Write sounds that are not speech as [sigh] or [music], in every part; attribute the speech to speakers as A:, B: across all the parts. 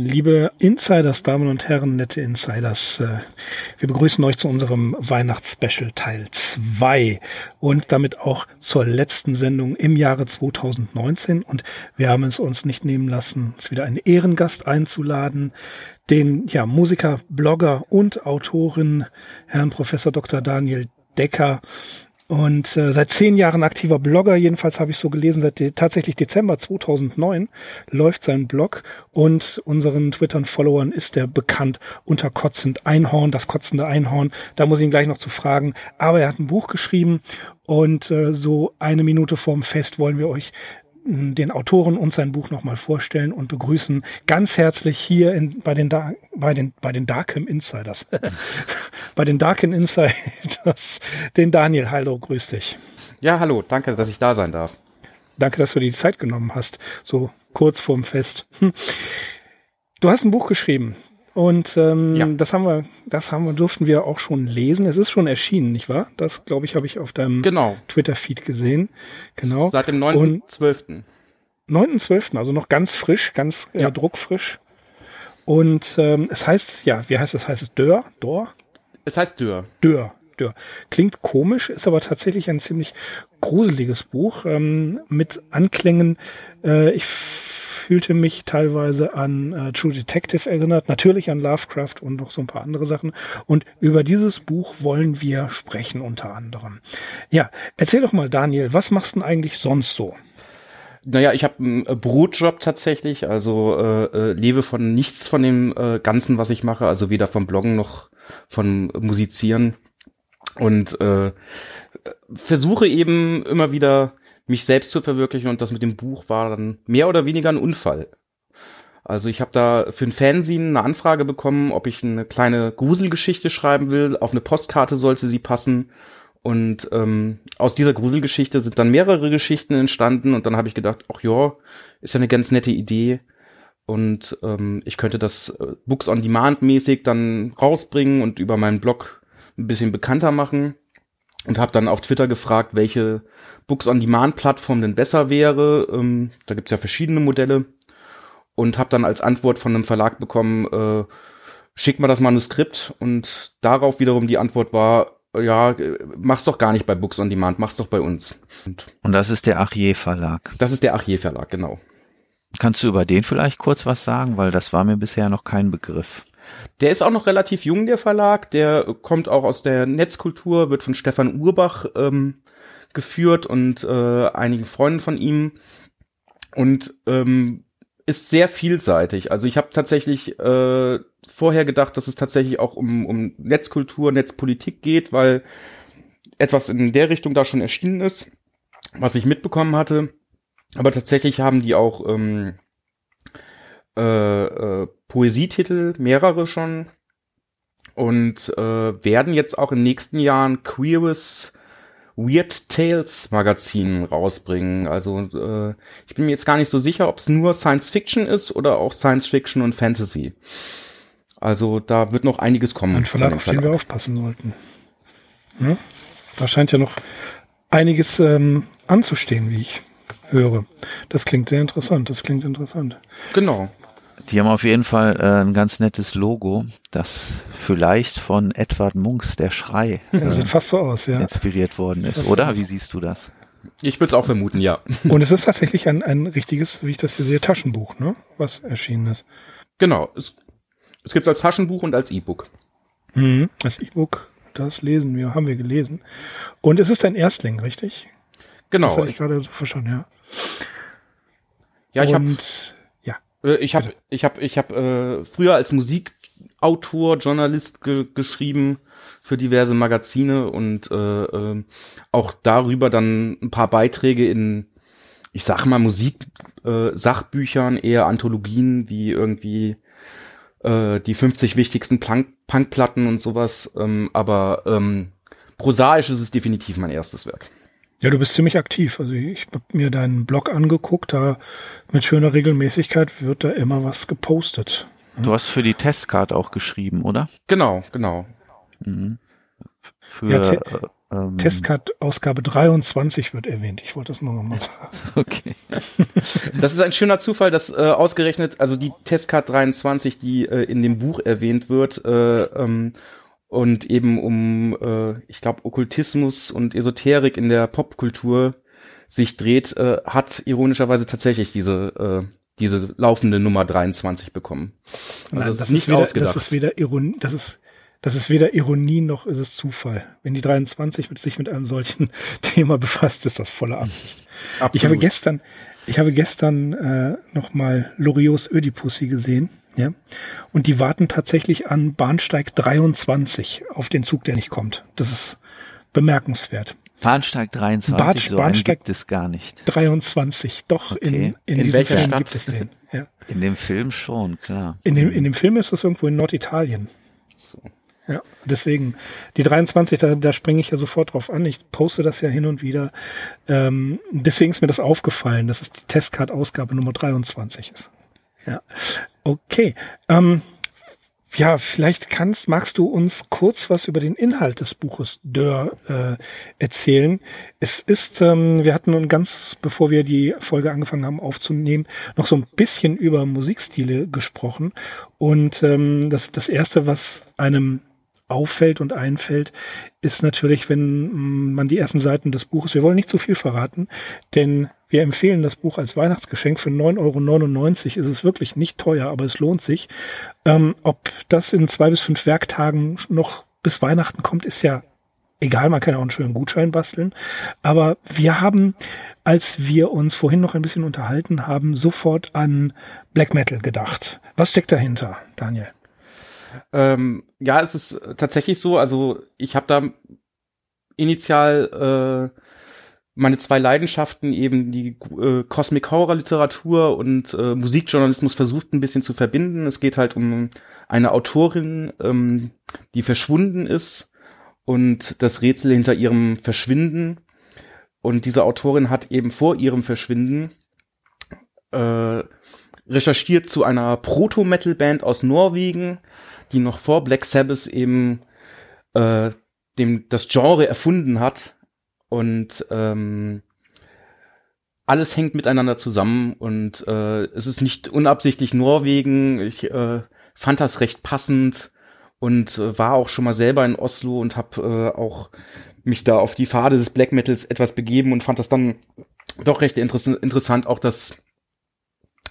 A: Liebe Insiders, Damen und Herren, nette Insiders, äh, wir begrüßen euch zu unserem Weihnachtsspecial Teil 2 und damit auch zur letzten Sendung im Jahre 2019. Und wir haben es uns nicht nehmen lassen, uns wieder einen Ehrengast einzuladen, den ja, Musiker, Blogger und Autorin, Herrn Professor Dr. Daniel Decker, und äh, seit zehn Jahren aktiver Blogger, jedenfalls habe ich so gelesen, seit de tatsächlich Dezember 2009 läuft sein Blog und unseren Twittern-Followern ist er bekannt unter Kotzend Einhorn, das kotzende Einhorn. Da muss ich ihn gleich noch zu fragen. Aber er hat ein Buch geschrieben und äh, so eine Minute vorm Fest wollen wir euch den Autoren und sein Buch nochmal vorstellen und begrüßen. Ganz herzlich hier in, bei den da bei den bei den Darkham Insiders. [laughs] Bei den Darkham Insiders. Den Daniel Hallo grüß dich.
B: Ja hallo danke dass ich da sein darf.
A: Danke dass du dir die Zeit genommen hast so kurz vorm Fest. Hm. du hast ein Buch geschrieben und ähm, ja. das haben wir, das haben wir, durften wir auch schon lesen. Es ist schon erschienen, nicht wahr? Das, glaube ich, habe ich auf deinem
B: genau.
A: Twitter-Feed gesehen. Genau.
B: Seit dem 9.12.
A: 9.12., also noch ganz frisch, ganz äh, ja. druckfrisch. Und ähm, es heißt, ja, wie heißt es? Heißt es Dörr? Dor?
B: Es heißt Dörr.
A: Dörr. Dörr. Klingt komisch, ist aber tatsächlich ein ziemlich gruseliges Buch ähm, mit Anklängen. Äh, ich fühlte mich teilweise an äh, True Detective erinnert, natürlich an Lovecraft und noch so ein paar andere Sachen. Und über dieses Buch wollen wir sprechen unter anderem. Ja, erzähl doch mal, Daniel, was machst du denn eigentlich sonst so?
B: Naja, ich habe einen äh, Brotjob tatsächlich, also äh, äh, lebe von nichts von dem äh, Ganzen, was ich mache, also weder vom Bloggen noch von Musizieren und äh, versuche eben immer wieder mich selbst zu verwirklichen und das mit dem Buch war dann mehr oder weniger ein Unfall. Also ich habe da für ein Fanzine eine Anfrage bekommen, ob ich eine kleine Gruselgeschichte schreiben will. Auf eine Postkarte sollte sie passen. Und ähm, aus dieser Gruselgeschichte sind dann mehrere Geschichten entstanden und dann habe ich gedacht, ach ja, ist ja eine ganz nette Idee. Und ähm, ich könnte das äh, Books on Demand mäßig dann rausbringen und über meinen Blog ein bisschen bekannter machen und habe dann auf Twitter gefragt, welche Books-on-Demand-Plattform denn besser wäre. Ähm, da gibt's ja verschiedene Modelle und habe dann als Antwort von einem Verlag bekommen, äh, schick mal das Manuskript und darauf wiederum die Antwort war, ja, mach's doch gar nicht bei Books on Demand, mach's doch bei uns.
C: Und, und das ist der Achier Verlag.
B: Das ist der Achier Verlag, genau.
C: Kannst du über den vielleicht kurz was sagen, weil das war mir bisher noch kein Begriff.
B: Der ist auch noch relativ jung, der Verlag. Der kommt auch aus der Netzkultur, wird von Stefan Urbach ähm, geführt und äh, einigen Freunden von ihm und ähm, ist sehr vielseitig. Also ich habe tatsächlich äh, vorher gedacht, dass es tatsächlich auch um, um Netzkultur, Netzpolitik geht, weil etwas in der Richtung da schon erschienen ist, was ich mitbekommen hatte. Aber tatsächlich haben die auch ähm, äh, äh, Poesietitel, mehrere schon, und äh, werden jetzt auch in den nächsten Jahren queeres Weird Tales Magazin rausbringen. Also äh, ich bin mir jetzt gar nicht so sicher, ob es nur Science Fiction ist oder auch Science Fiction und Fantasy. Also da wird noch einiges kommen.
A: Ein Verlag, auf den wir aufpassen sollten. Ja? Da scheint ja noch einiges ähm, anzustehen, wie ich höre. Das klingt sehr interessant. Das klingt interessant.
B: Genau.
C: Die haben auf jeden Fall äh, ein ganz nettes Logo, das vielleicht von Edward Munks Der Schrei [laughs]
A: ja, sieht fast so aus, ja.
C: inspiriert worden ist, oder? Wie siehst du das?
B: Ich würde es auch vermuten, ja. [laughs]
A: Und es ist tatsächlich ein, ein richtiges, wie ich das hier sehe, Taschenbuch, ne? Was erschienen ist.
B: Genau. Es, es gibt es als Taschenbuch und als E-Book.
A: Mhm, als E-Book, das lesen wir, haben wir gelesen. Und es ist ein Erstling, richtig?
B: Genau.
A: Das habe ich gerade so verstanden, ja.
B: Ja, ich habe äh, ich habe ich habe ich habe äh, früher als Musikautor, Journalist ge geschrieben für diverse Magazine und äh, äh, auch darüber dann ein paar Beiträge in ich sag mal Musik äh, eher Anthologien wie irgendwie äh, die 50 wichtigsten Punk Punkplatten und sowas. Ähm, aber ähm, prosaisch ist es definitiv mein erstes Werk.
A: Ja, du bist ziemlich aktiv. Also ich habe mir deinen Blog angeguckt, da mit schöner Regelmäßigkeit wird da immer was gepostet.
C: Du hast für die Testcard auch geschrieben, oder?
B: Genau, genau.
C: Mhm.
A: Für ja, te äh, ähm, Testcard Ausgabe 23 wird erwähnt. Ich wollte das nur nochmal sagen. [laughs]
C: Okay. [laughs]
B: das ist ein schöner Zufall, dass äh, ausgerechnet, also die Testcard 23, die äh, in dem Buch erwähnt wird, äh, ähm, und eben um, äh, ich glaube, Okkultismus und Esoterik in der Popkultur sich dreht, äh, hat ironischerweise tatsächlich diese äh, diese laufende Nummer 23 bekommen.
A: Also Nein, das, das, ist nicht weder, ausgedacht. Das ist weder Ironie, das ist das ist weder Ironie noch ist es Zufall. Wenn die 23 mit sich mit einem solchen [laughs] Thema befasst, ist das volle Absicht. Absolut. Ich habe gestern, ich habe gestern äh, noch mal Loriots Ödipussy gesehen ja. Und die warten tatsächlich an Bahnsteig 23 auf den Zug, der nicht kommt. Das ist bemerkenswert.
C: Bahnsteig 23, Bad, so Bahnsteig gibt es gar nicht.
A: 23, doch okay. in, in, in
B: diesem Film Stadt? gibt es den.
C: Ja. In dem Film schon, klar.
A: In dem, in dem Film ist das irgendwo in Norditalien. So. Ja, deswegen, die 23, da, da springe ich ja sofort drauf an. Ich poste das ja hin und wieder. Ähm, deswegen ist mir das aufgefallen, dass es die Testcard-Ausgabe Nummer 23 ist. Ja, okay. Ähm, ja, vielleicht kannst, magst du uns kurz was über den Inhalt des Buches Dörr äh, erzählen. Es ist, ähm, wir hatten nun ganz, bevor wir die Folge angefangen haben aufzunehmen, noch so ein bisschen über Musikstile gesprochen. Und ähm, das, das erste, was einem auffällt und einfällt, ist natürlich, wenn man die ersten Seiten des Buches, wir wollen nicht zu viel verraten, denn wir empfehlen das Buch als Weihnachtsgeschenk für 9,99 Euro. Ist es wirklich nicht teuer, aber es lohnt sich. Ähm, ob das in zwei bis fünf Werktagen noch bis Weihnachten kommt, ist ja egal. Man kann auch einen schönen Gutschein basteln. Aber wir haben, als wir uns vorhin noch ein bisschen unterhalten haben, sofort an Black Metal gedacht. Was steckt dahinter, Daniel?
B: Ähm, ja, es ist tatsächlich so. Also ich habe da initial äh, meine zwei Leidenschaften, eben die äh, Cosmic Horror Literatur und äh, Musikjournalismus versucht ein bisschen zu verbinden. Es geht halt um eine Autorin, ähm, die verschwunden ist und das Rätsel hinter ihrem Verschwinden. Und diese Autorin hat eben vor ihrem Verschwinden äh, recherchiert zu einer Proto-Metal-Band aus Norwegen, die noch vor Black Sabbath eben äh, dem das Genre erfunden hat und ähm, alles hängt miteinander zusammen und äh, es ist nicht unabsichtlich Norwegen. Ich äh, fand das recht passend und äh, war auch schon mal selber in Oslo und habe äh, auch mich da auf die Pfade des Black Metals etwas begeben und fand das dann doch recht interess interessant, auch dass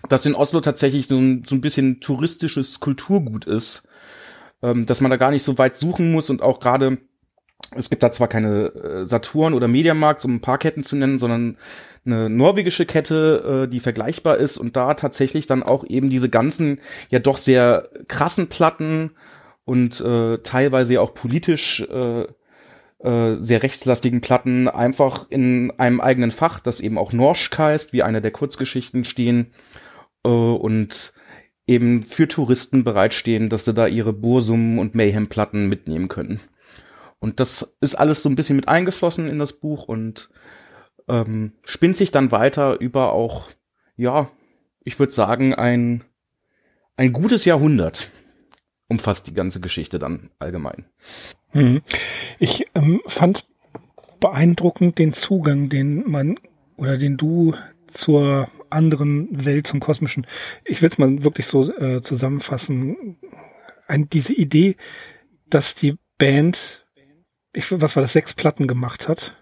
B: dass in Oslo tatsächlich so ein, so ein bisschen touristisches Kulturgut ist, ähm, dass man da gar nicht so weit suchen muss und auch gerade es gibt da zwar keine äh, Saturn oder Mediamarkt, um ein paar Ketten zu nennen, sondern eine norwegische Kette, äh, die vergleichbar ist und da tatsächlich dann auch eben diese ganzen ja doch sehr krassen Platten und äh, teilweise auch politisch äh, äh, sehr rechtslastigen Platten einfach in einem eigenen Fach, das eben auch Norsk heißt, wie eine der Kurzgeschichten stehen äh, und eben für Touristen bereitstehen, dass sie da ihre Bursum und Mayhem-Platten mitnehmen können. Und das ist alles so ein bisschen mit eingeflossen in das Buch und ähm, spinnt sich dann weiter über auch, ja, ich würde sagen, ein, ein gutes Jahrhundert umfasst die ganze Geschichte dann allgemein.
A: Hm. Ich ähm, fand beeindruckend den Zugang, den man oder den du zur anderen Welt, zum kosmischen, ich will es mal wirklich so äh, zusammenfassen, ein, diese Idee, dass die Band ich, was war das, sechs Platten gemacht hat,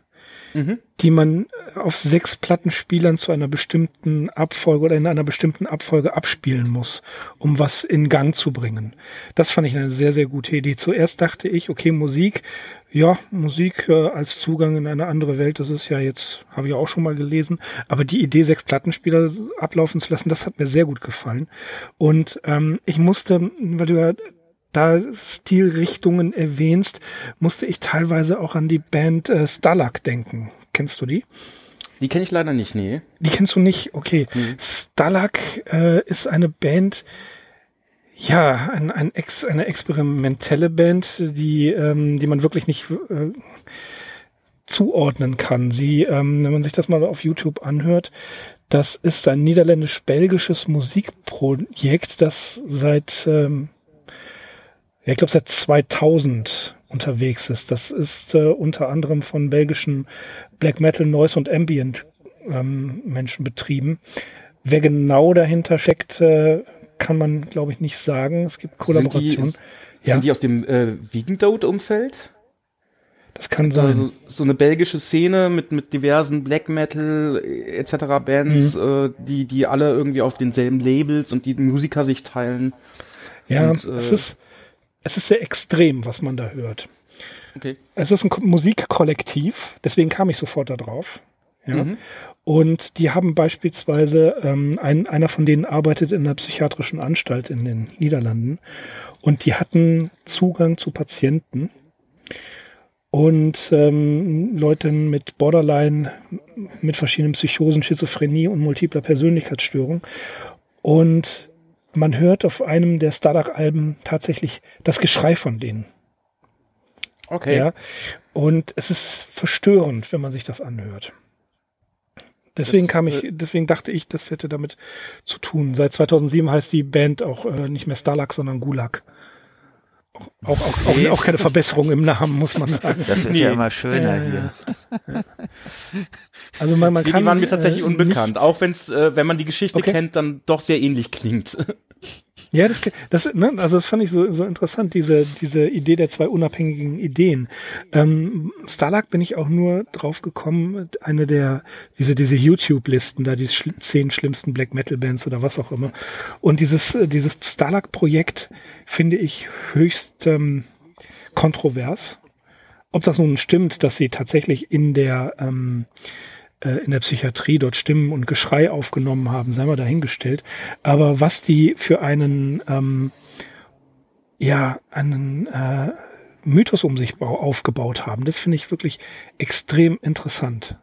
A: mhm. die man auf sechs Plattenspielern zu einer bestimmten Abfolge oder in einer bestimmten Abfolge abspielen muss, um was in Gang zu bringen. Das fand ich eine sehr, sehr gute Idee. Zuerst dachte ich, okay, Musik, ja, Musik äh, als Zugang in eine andere Welt, das ist ja jetzt, habe ich auch schon mal gelesen, aber die Idee, sechs Plattenspieler ablaufen zu lassen, das hat mir sehr gut gefallen. Und ähm, ich musste, weil du ja da Stilrichtungen erwähnst, musste ich teilweise auch an die Band äh, Stalag denken. Kennst du die?
B: Die kenne ich leider nicht, nee.
A: Die kennst du nicht? Okay. Mhm. Stalag äh, ist eine Band, ja, ein, ein Ex, eine experimentelle Band, die, ähm, die man wirklich nicht äh, zuordnen kann. Sie, ähm, wenn man sich das mal auf YouTube anhört, das ist ein niederländisch-belgisches Musikprojekt, das seit, ähm, ja, ich glaube, seit 2000 unterwegs ist. Das ist äh, unter anderem von belgischen Black Metal, Noise und Ambient ähm, Menschen betrieben. Wer genau dahinter steckt, äh, kann man, glaube ich, nicht sagen. Es gibt Kollaborationen.
B: Sind die, ja. sind die aus dem äh, Wiegendode-Umfeld?
A: Das kann sein.
B: Also so eine belgische Szene mit mit diversen Black Metal äh, etc. Bands, mhm. äh, die die alle irgendwie auf denselben Labels und die Musiker sich teilen.
A: Ja, und, äh, es ist es ist sehr extrem, was man da hört. Okay. Es ist ein Musikkollektiv, deswegen kam ich sofort da drauf. Ja. Mhm. Und die haben beispielsweise, ähm, ein, einer von denen arbeitet in einer psychiatrischen Anstalt in den Niederlanden und die hatten Zugang zu Patienten und ähm, Leuten mit Borderline, mit verschiedenen Psychosen, Schizophrenie und multipler Persönlichkeitsstörung. Und man hört auf einem der Starduck-Alben tatsächlich das Geschrei von denen.
B: Okay.
A: Ja, und es ist verstörend, wenn man sich das anhört. Deswegen das, kam ich, äh, deswegen dachte ich, das hätte damit zu tun. Seit 2007 heißt die Band auch äh, nicht mehr Starlak, sondern Gulag. Auch, auch, auch, auch, keine Verbesserung im Namen, muss man [laughs] sagen.
C: Das ist nee. ja immer schöner äh, hier. Ja.
B: Also man, man nee, kann. Die waren mir tatsächlich äh, unbekannt, auch wenn's, äh, wenn man die Geschichte okay. kennt, dann doch sehr ähnlich klingt. [laughs]
A: Ja, das, das, ne, also das fand ich so, so interessant, diese, diese Idee der zwei unabhängigen Ideen. Ähm, Starlark bin ich auch nur drauf gekommen, eine der, diese, diese YouTube-Listen, da die schl zehn schlimmsten Black Metal Bands oder was auch immer. Und dieses, äh, dieses Starlark-Projekt finde ich höchst ähm, kontrovers. Ob das nun stimmt, dass sie tatsächlich in der, ähm, äh, in der Psychiatrie dort Stimmen und Geschrei aufgenommen haben, sei mal dahingestellt. Aber was die für einen, ähm, ja, einen äh, Mythos um sich aufgebaut haben, das finde ich wirklich extrem interessant.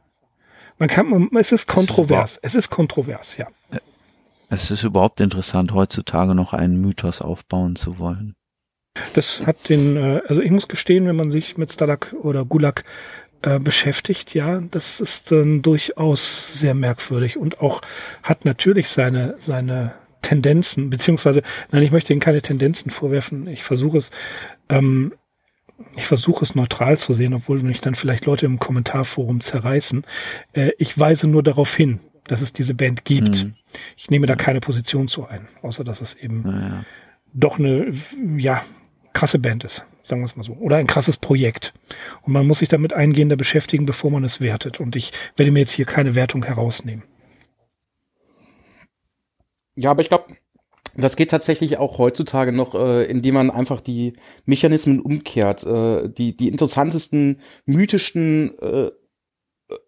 A: Man kann, es ist kontrovers. Es ist kontrovers, ja.
C: Es ist überhaupt interessant, heutzutage noch einen Mythos aufbauen zu wollen.
A: Das hat den, äh, also ich muss gestehen, wenn man sich mit Stalak oder Gulag äh, beschäftigt, ja, das ist dann durchaus sehr merkwürdig und auch hat natürlich seine, seine Tendenzen, beziehungsweise, nein, ich möchte Ihnen keine Tendenzen vorwerfen, ich versuche es, ähm, ich versuche es neutral zu sehen, obwohl mich dann vielleicht Leute im Kommentarforum zerreißen. Äh, ich weise nur darauf hin, dass es diese Band gibt. Mhm. Ich nehme da keine Position zu ein, außer dass es eben ja. doch eine, ja, krasse Band ist sagen wir es mal so. Oder ein krasses Projekt. Und man muss sich damit eingehender beschäftigen, bevor man es wertet. Und ich werde mir jetzt hier keine Wertung herausnehmen.
B: Ja, aber ich glaube, das geht tatsächlich auch heutzutage noch, äh, indem man einfach die Mechanismen umkehrt. Äh, die, die interessantesten, mythischen äh,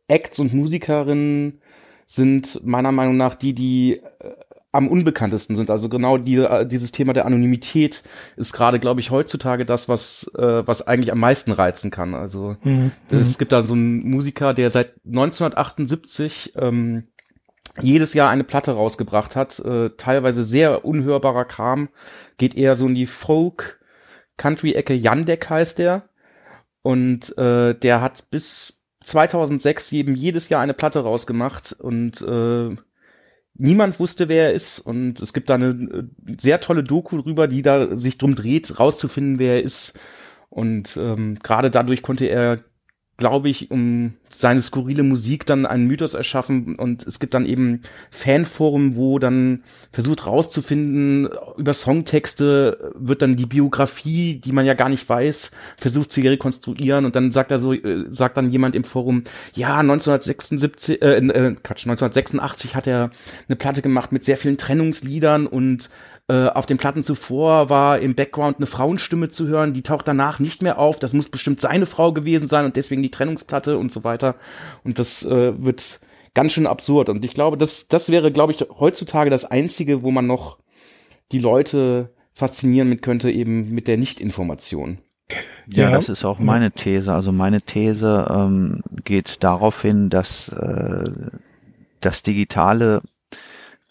B: Acts und Musikerinnen sind meiner Meinung nach die, die äh, am unbekanntesten sind. Also genau die, äh, dieses Thema der Anonymität ist gerade, glaube ich, heutzutage das, was, äh, was eigentlich am meisten reizen kann. Also mhm. es gibt da so einen Musiker, der seit 1978 ähm, jedes Jahr eine Platte rausgebracht hat, äh, teilweise sehr unhörbarer Kram, geht eher so in die Folk Country-Ecke. Jandek heißt der. Und äh, der hat bis 2006 eben jedes Jahr eine Platte rausgemacht und äh, niemand wusste, wer er ist. Und es gibt da eine äh, sehr tolle Doku drüber, die da sich drum dreht, rauszufinden, wer er ist. Und ähm, gerade dadurch konnte er glaube ich, um seine skurrile Musik dann einen Mythos erschaffen. Und es gibt dann eben Fanforen, wo dann versucht rauszufinden, über Songtexte wird dann die Biografie, die man ja gar nicht weiß, versucht zu rekonstruieren. Und dann sagt er so, äh, sagt dann jemand im Forum, ja, 1976, äh, äh, Quatsch, 1986 hat er eine Platte gemacht mit sehr vielen Trennungsliedern und äh, auf den Platten zuvor war im Background eine Frauenstimme zu hören, die taucht danach nicht mehr auf. Das muss bestimmt seine Frau gewesen sein und deswegen die Trennungsplatte und so weiter. Und das äh, wird ganz schön absurd. Und ich glaube, das, das wäre, glaube ich, heutzutage das Einzige, wo man noch die Leute faszinieren mit könnte, eben mit der Nichtinformation.
C: Ja, ja, das ist auch meine These. Also meine These ähm, geht darauf hin, dass äh, das Digitale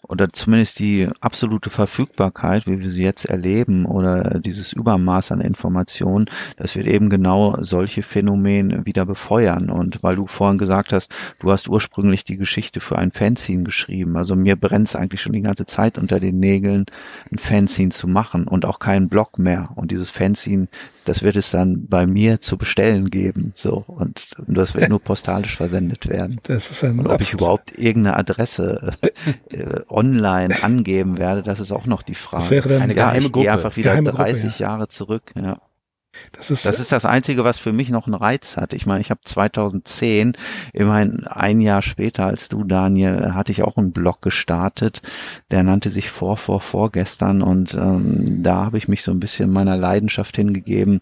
C: oder zumindest die absolute Verfügbarkeit, wie wir sie jetzt erleben, oder dieses Übermaß an Informationen, das wird eben genau solche Phänomene wieder befeuern. Und weil du vorhin gesagt hast, du hast ursprünglich die Geschichte für ein Fanzine geschrieben. Also mir brennt es eigentlich schon die ganze Zeit unter den Nägeln, ein Fanzine zu machen und auch keinen Blog mehr. Und dieses Fanzine, das wird es dann bei mir zu bestellen geben. So. Und, und das wird [laughs] nur postalisch versendet werden.
A: Das ist ein
C: und ob ich überhaupt irgendeine Adresse [laughs] äh, online angeben werde, das ist auch noch die Frage. Das
A: wäre dann
C: eine
A: ja,
C: geheime Gruppe. einfach wieder geheime 30 Gruppe, ja. Jahre zurück. Ja. Das ist, das ist das Einzige, was für mich noch einen Reiz hat. Ich meine, ich habe 2010, immerhin ein Jahr später als du, Daniel, hatte ich auch einen Blog gestartet, der nannte sich Vor, Vor, Vorgestern und ähm, da habe ich mich so ein bisschen meiner Leidenschaft hingegeben,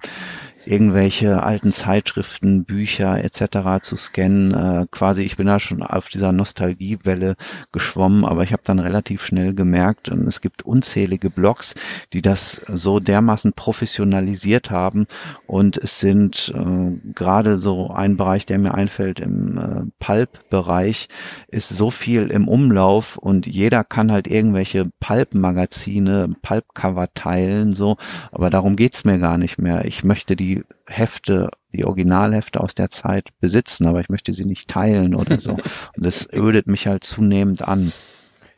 C: irgendwelche alten Zeitschriften, Bücher etc. zu scannen. Äh, quasi, ich bin da schon auf dieser Nostalgiewelle geschwommen, aber ich habe dann relativ schnell gemerkt, und es gibt unzählige Blogs, die das so dermaßen professionalisiert haben und es sind äh, gerade so ein Bereich, der mir einfällt im äh, Pulp-Bereich, ist so viel im Umlauf und jeder kann halt irgendwelche Pulp-Magazine, Pulp-Cover teilen, so, aber darum geht's mir gar nicht mehr. Ich möchte die die Hefte, die Originalhefte aus der Zeit besitzen, aber ich möchte sie nicht teilen oder so. [laughs] Und das ödet mich halt zunehmend an.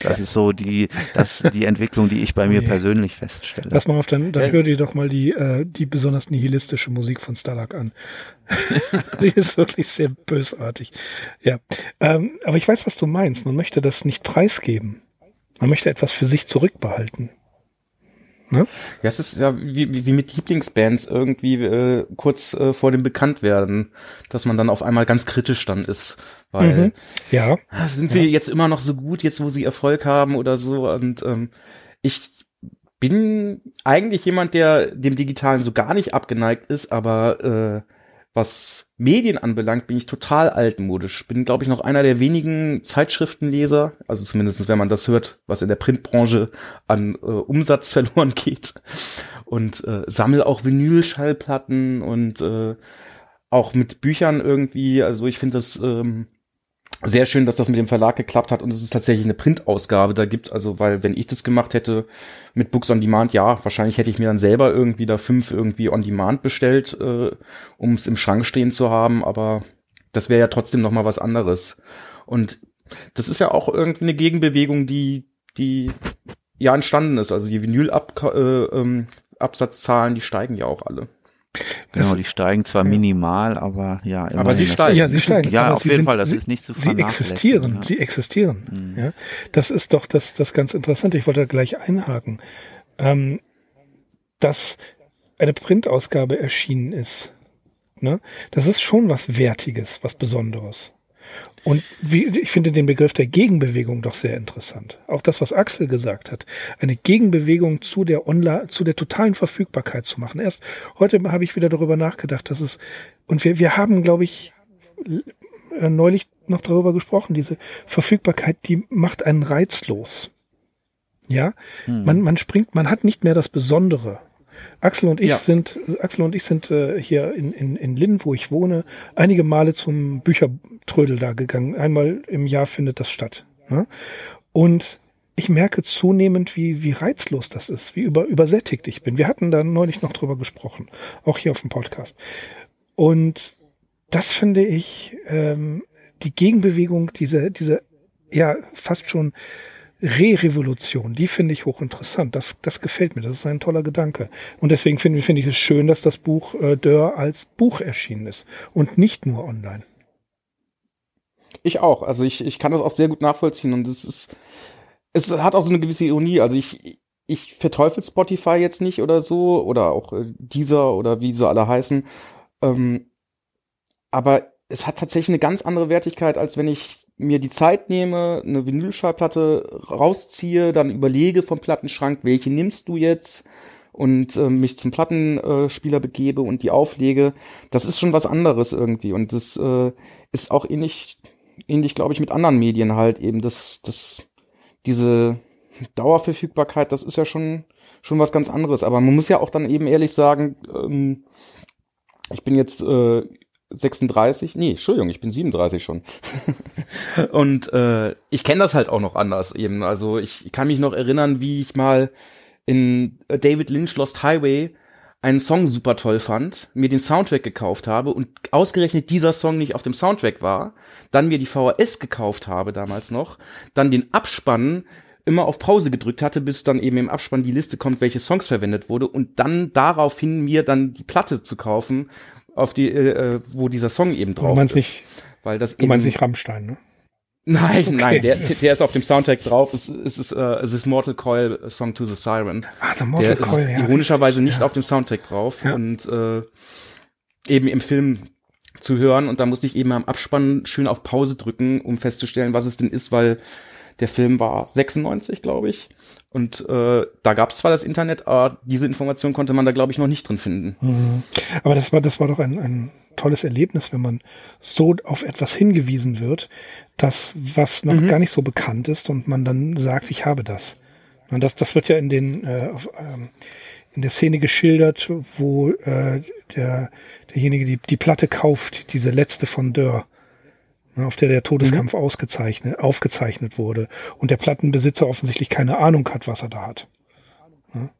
C: Das ist so die, das, die Entwicklung, die ich bei mir okay. persönlich feststelle.
A: Lass mal auf, dann, dann hör dir doch mal die, äh, die besonders nihilistische Musik von Starlark an. [laughs] die ist wirklich sehr bösartig. Ja. Ähm, aber ich weiß, was du meinst. Man möchte das nicht preisgeben. Man möchte etwas für sich zurückbehalten.
B: Ne? Ja, es ist ja wie, wie mit Lieblingsbands irgendwie äh, kurz äh, vor dem Bekanntwerden, dass man dann auf einmal ganz kritisch dann ist, weil mhm.
A: ja.
B: sind sie ja. jetzt immer noch so gut, jetzt wo sie Erfolg haben oder so und ähm, ich bin eigentlich jemand, der dem Digitalen so gar nicht abgeneigt ist, aber äh, was Medien anbelangt, bin ich total altmodisch. Bin, glaube ich, noch einer der wenigen Zeitschriftenleser, also zumindest wenn man das hört, was in der Printbranche an äh, Umsatz [laughs] verloren geht. Und äh, sammle auch Vinylschallplatten und äh, auch mit Büchern irgendwie. Also ich finde das ähm, sehr schön, dass das mit dem Verlag geklappt hat und es tatsächlich eine Printausgabe da gibt. Also, weil wenn ich das gemacht hätte mit Books on Demand, ja, wahrscheinlich hätte ich mir dann selber irgendwie da fünf irgendwie on Demand bestellt, äh, um es im Schrank stehen zu haben. Aber das wäre ja trotzdem noch mal was anderes. Und das ist ja auch irgendwie eine Gegenbewegung, die die ja entstanden ist. Also die Vinyl-Absatzzahlen, äh, ähm, die steigen ja auch alle.
C: Genau, die steigen zwar minimal, aber ja.
A: Aber sie steigen. Ja, sie steigen.
C: Ja, auf jeden
A: sind,
C: Fall, das ist nicht zu
A: Sie existieren, ja. sie existieren. Mhm. Ja, das ist doch das, das ganz Interessante. Ich wollte da gleich einhaken, ähm, dass eine Printausgabe erschienen ist. Ne? Das ist schon was Wertiges, was Besonderes. Und wie, ich finde den Begriff der Gegenbewegung doch sehr interessant. Auch das, was Axel gesagt hat. Eine Gegenbewegung zu der Online, zu der totalen Verfügbarkeit zu machen. Erst heute habe ich wieder darüber nachgedacht, dass es, und wir, wir haben, glaube ich, äh, neulich noch darüber gesprochen, diese Verfügbarkeit, die macht einen reizlos. Ja, hm. man, man springt, man hat nicht mehr das Besondere. Axel und ich ja. sind, Axel und ich sind äh, hier in, in, in Linn, wo ich wohne, einige Male zum Büchertrödel da gegangen. Einmal im Jahr findet das statt. Ne? Und ich merke zunehmend, wie, wie reizlos das ist, wie über, übersättigt ich bin. Wir hatten da neulich noch drüber gesprochen, auch hier auf dem Podcast. Und das finde ich, ähm, die Gegenbewegung, diese, diese, ja, fast schon Re-Revolution, die finde ich hochinteressant. Das, das gefällt mir. Das ist ein toller Gedanke. Und deswegen finde finde ich es schön, dass das Buch äh, Dörr als Buch erschienen ist und nicht nur online.
B: Ich auch. Also ich, ich kann das auch sehr gut nachvollziehen und es ist, es hat auch so eine gewisse Ironie. Also ich, ich verteufel Spotify jetzt nicht oder so oder auch äh, dieser oder wie sie alle heißen. Ähm, aber es hat tatsächlich eine ganz andere Wertigkeit, als wenn ich mir die Zeit nehme, eine Vinylschallplatte rausziehe, dann überlege vom Plattenschrank, welche nimmst du jetzt? Und äh, mich zum Plattenspieler begebe und die auflege, das ist schon was anderes irgendwie. Und das äh, ist auch ähnlich, ähnlich glaube ich mit anderen Medien halt eben, das, das, diese Dauerverfügbarkeit, das ist ja schon, schon was ganz anderes, aber man muss ja auch dann eben ehrlich sagen, ähm, ich bin jetzt äh, 36, nee, Entschuldigung, ich bin 37 schon. [laughs] und äh, ich kenne das halt auch noch anders eben. Also ich kann mich noch erinnern, wie ich mal in David Lynch Lost Highway einen Song super toll fand, mir den Soundtrack gekauft habe und ausgerechnet dieser Song nicht auf dem Soundtrack war, dann mir die VHS gekauft habe damals noch, dann den Abspann immer auf Pause gedrückt hatte, bis dann eben im Abspann die Liste kommt, welche Songs verwendet wurde und dann daraufhin mir dann die Platte zu kaufen, auf die, äh, wo dieser Song eben drauf
A: ist. Nicht, Weil das du meinst nicht Rammstein, ne?
B: Nein, okay. nein, der, der ist auf dem Soundtrack drauf. Es, es, ist, äh, es ist Mortal Coil Song to the Siren.
A: Ah, der Mortal
B: der Coil, ist ja. Ironischerweise nicht ja. auf dem Soundtrack drauf ja. und äh, eben im Film zu hören. Und da musste ich eben am Abspann schön auf Pause drücken, um festzustellen, was es denn ist, weil der Film war 96, glaube ich. Und äh, da gab es zwar das Internet, aber diese Information konnte man da, glaube ich, noch nicht drin finden.
A: Mhm. Aber das war, das war doch ein, ein tolles Erlebnis, wenn man so auf etwas hingewiesen wird, das, was noch mhm. gar nicht so bekannt ist und man dann sagt, ich habe das. Und das, das wird ja in den äh, auf, ähm, in der Szene geschildert, wo äh, der derjenige die die Platte kauft, diese letzte von Dörr. Ne, auf der der Todeskampf mhm. ausgezeichnet, aufgezeichnet wurde und der Plattenbesitzer offensichtlich keine Ahnung hat, was er da hat. Ja? Ne?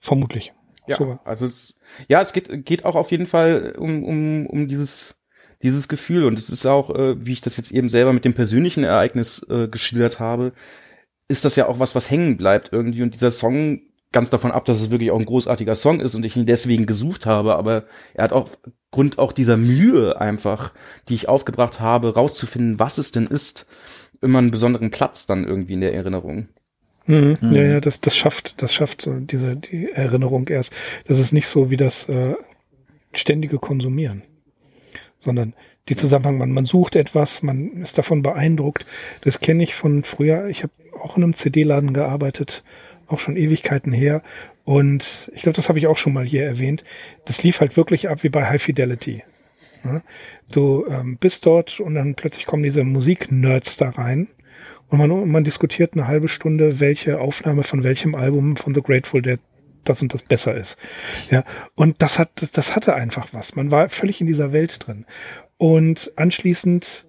A: Vermutlich.
B: Ja, so. also es, ja, es geht, geht auch auf jeden Fall um, um, um dieses, dieses Gefühl und es ist auch, äh, wie ich das jetzt eben selber mit dem persönlichen Ereignis äh, geschildert habe, ist das ja auch was, was hängen bleibt irgendwie und dieser Song ganz davon ab, dass es wirklich auch ein großartiger Song ist und ich ihn deswegen gesucht habe, aber er hat auch Grund auch dieser Mühe einfach, die ich aufgebracht habe, rauszufinden, was es denn ist, immer einen besonderen Platz dann irgendwie in der Erinnerung.
A: Mhm. Mhm. Ja, ja, das, das schafft, das schafft diese die Erinnerung erst. Das ist nicht so wie das äh, ständige Konsumieren, sondern die Zusammenhang, man, man sucht etwas, man ist davon beeindruckt. Das kenne ich von früher. Ich habe auch in einem CD-Laden gearbeitet auch schon Ewigkeiten her. Und ich glaube, das habe ich auch schon mal hier erwähnt. Das lief halt wirklich ab wie bei High Fidelity. Ja? Du ähm, bist dort und dann plötzlich kommen diese Musik-Nerds da rein und man, man diskutiert eine halbe Stunde, welche Aufnahme von welchem Album von The Grateful Dead das und das besser ist. Ja, und das hat, das hatte einfach was. Man war völlig in dieser Welt drin. Und anschließend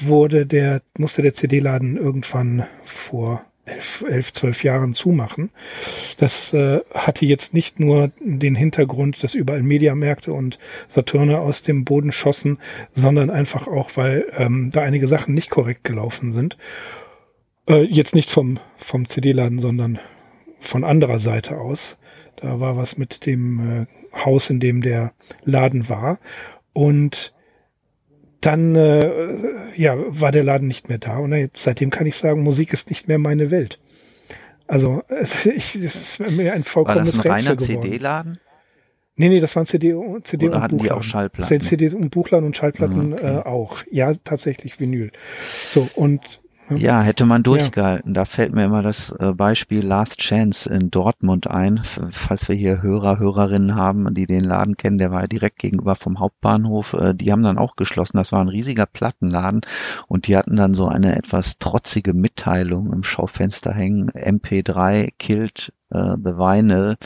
A: wurde der, musste der CD-Laden irgendwann vor elf, elf, zwölf Jahren zumachen. Das äh, hatte jetzt nicht nur den Hintergrund, dass überall Mediamärkte und Saturne aus dem Boden schossen, sondern einfach auch, weil ähm, da einige Sachen nicht korrekt gelaufen sind. Äh, jetzt nicht vom, vom CD-Laden, sondern von anderer Seite aus. Da war was mit dem äh, Haus, in dem der Laden war. Und dann äh, ja, war der Laden nicht mehr da. Und jetzt, seitdem kann ich sagen, Musik ist nicht mehr meine Welt. Also [laughs] ich, es ist mir ein vollkommenes
C: War das ein reiner CD-Laden?
A: Nee, nee, das waren CD, CD
C: Oder und hatten Buchladen. die auch Schallplatten?
A: CD und Buchladen und Schallplatten okay. äh, auch. Ja, tatsächlich Vinyl. So, und
C: ja, hätte man durchgehalten. Ja. Da fällt mir immer das äh, Beispiel Last Chance in Dortmund ein, falls wir hier Hörer, Hörerinnen haben, die den Laden kennen, der war ja direkt gegenüber vom Hauptbahnhof. Äh, die haben dann auch geschlossen. Das war ein riesiger Plattenladen und die hatten dann so eine etwas trotzige Mitteilung im Schaufenster hängen. MP3 killed uh, the vinyl.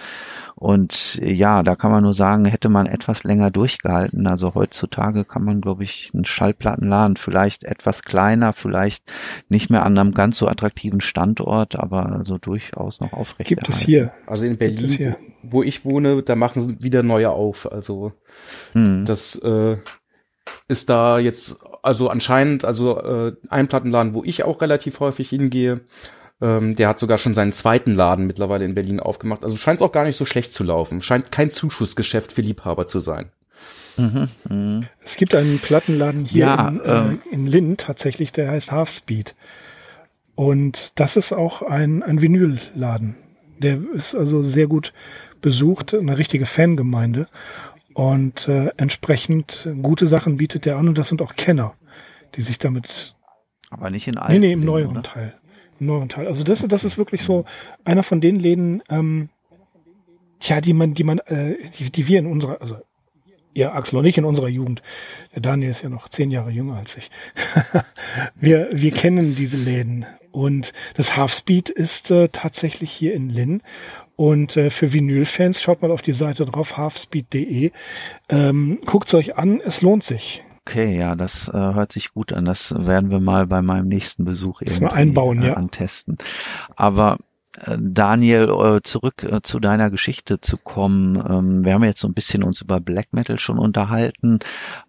C: Und ja, da kann man nur sagen, hätte man etwas länger durchgehalten. Also heutzutage kann man, glaube ich, einen Schallplattenladen vielleicht etwas kleiner, vielleicht nicht mehr an einem ganz so attraktiven Standort, aber so durchaus noch aufrecht.
A: Gibt es hier?
B: Also in Berlin, wo, wo, ich wohne, da machen sie wieder neue auf. Also hm. das äh, ist da jetzt also anscheinend also äh, ein Plattenladen, wo ich auch relativ häufig hingehe. Ähm, der hat sogar schon seinen zweiten Laden mittlerweile in Berlin aufgemacht. Also scheint es auch gar nicht so schlecht zu laufen. Scheint kein Zuschussgeschäft für Liebhaber zu sein.
A: Mhm, mh. Es gibt einen Plattenladen hier ja, in, äh, ähm, in Linn tatsächlich, der heißt Half Speed. Und das ist auch ein, ein Vinylladen. Der ist also sehr gut besucht, eine richtige Fangemeinde. Und äh, entsprechend gute Sachen bietet der an und das sind auch Kenner, die sich damit.
C: Aber nicht in allen.
A: Nee, nee, im neueren oder? Teil neuen Teil. Also das, das ist wirklich so einer von den Läden, ähm, tja, die man, die man, äh, die, die wir in unserer, also ja, Axel und ich in unserer Jugend. Der Daniel ist ja noch zehn Jahre jünger als ich. [laughs] wir, wir kennen diese Läden. Und das Half Speed ist äh, tatsächlich hier in Linn. Und äh, für Vinyl-Fans schaut mal auf die Seite drauf, halfspeed.de. Ähm, Guckt es euch an, es lohnt sich.
C: Okay, ja, das äh, hört sich gut an. Das werden wir mal bei meinem nächsten Besuch
A: irgendwie mal einbauen,
C: äh,
A: ja.
C: antesten. Aber Daniel, äh, zurück äh, zu deiner Geschichte zu kommen. Ähm, wir haben jetzt so ein bisschen uns über Black Metal schon unterhalten,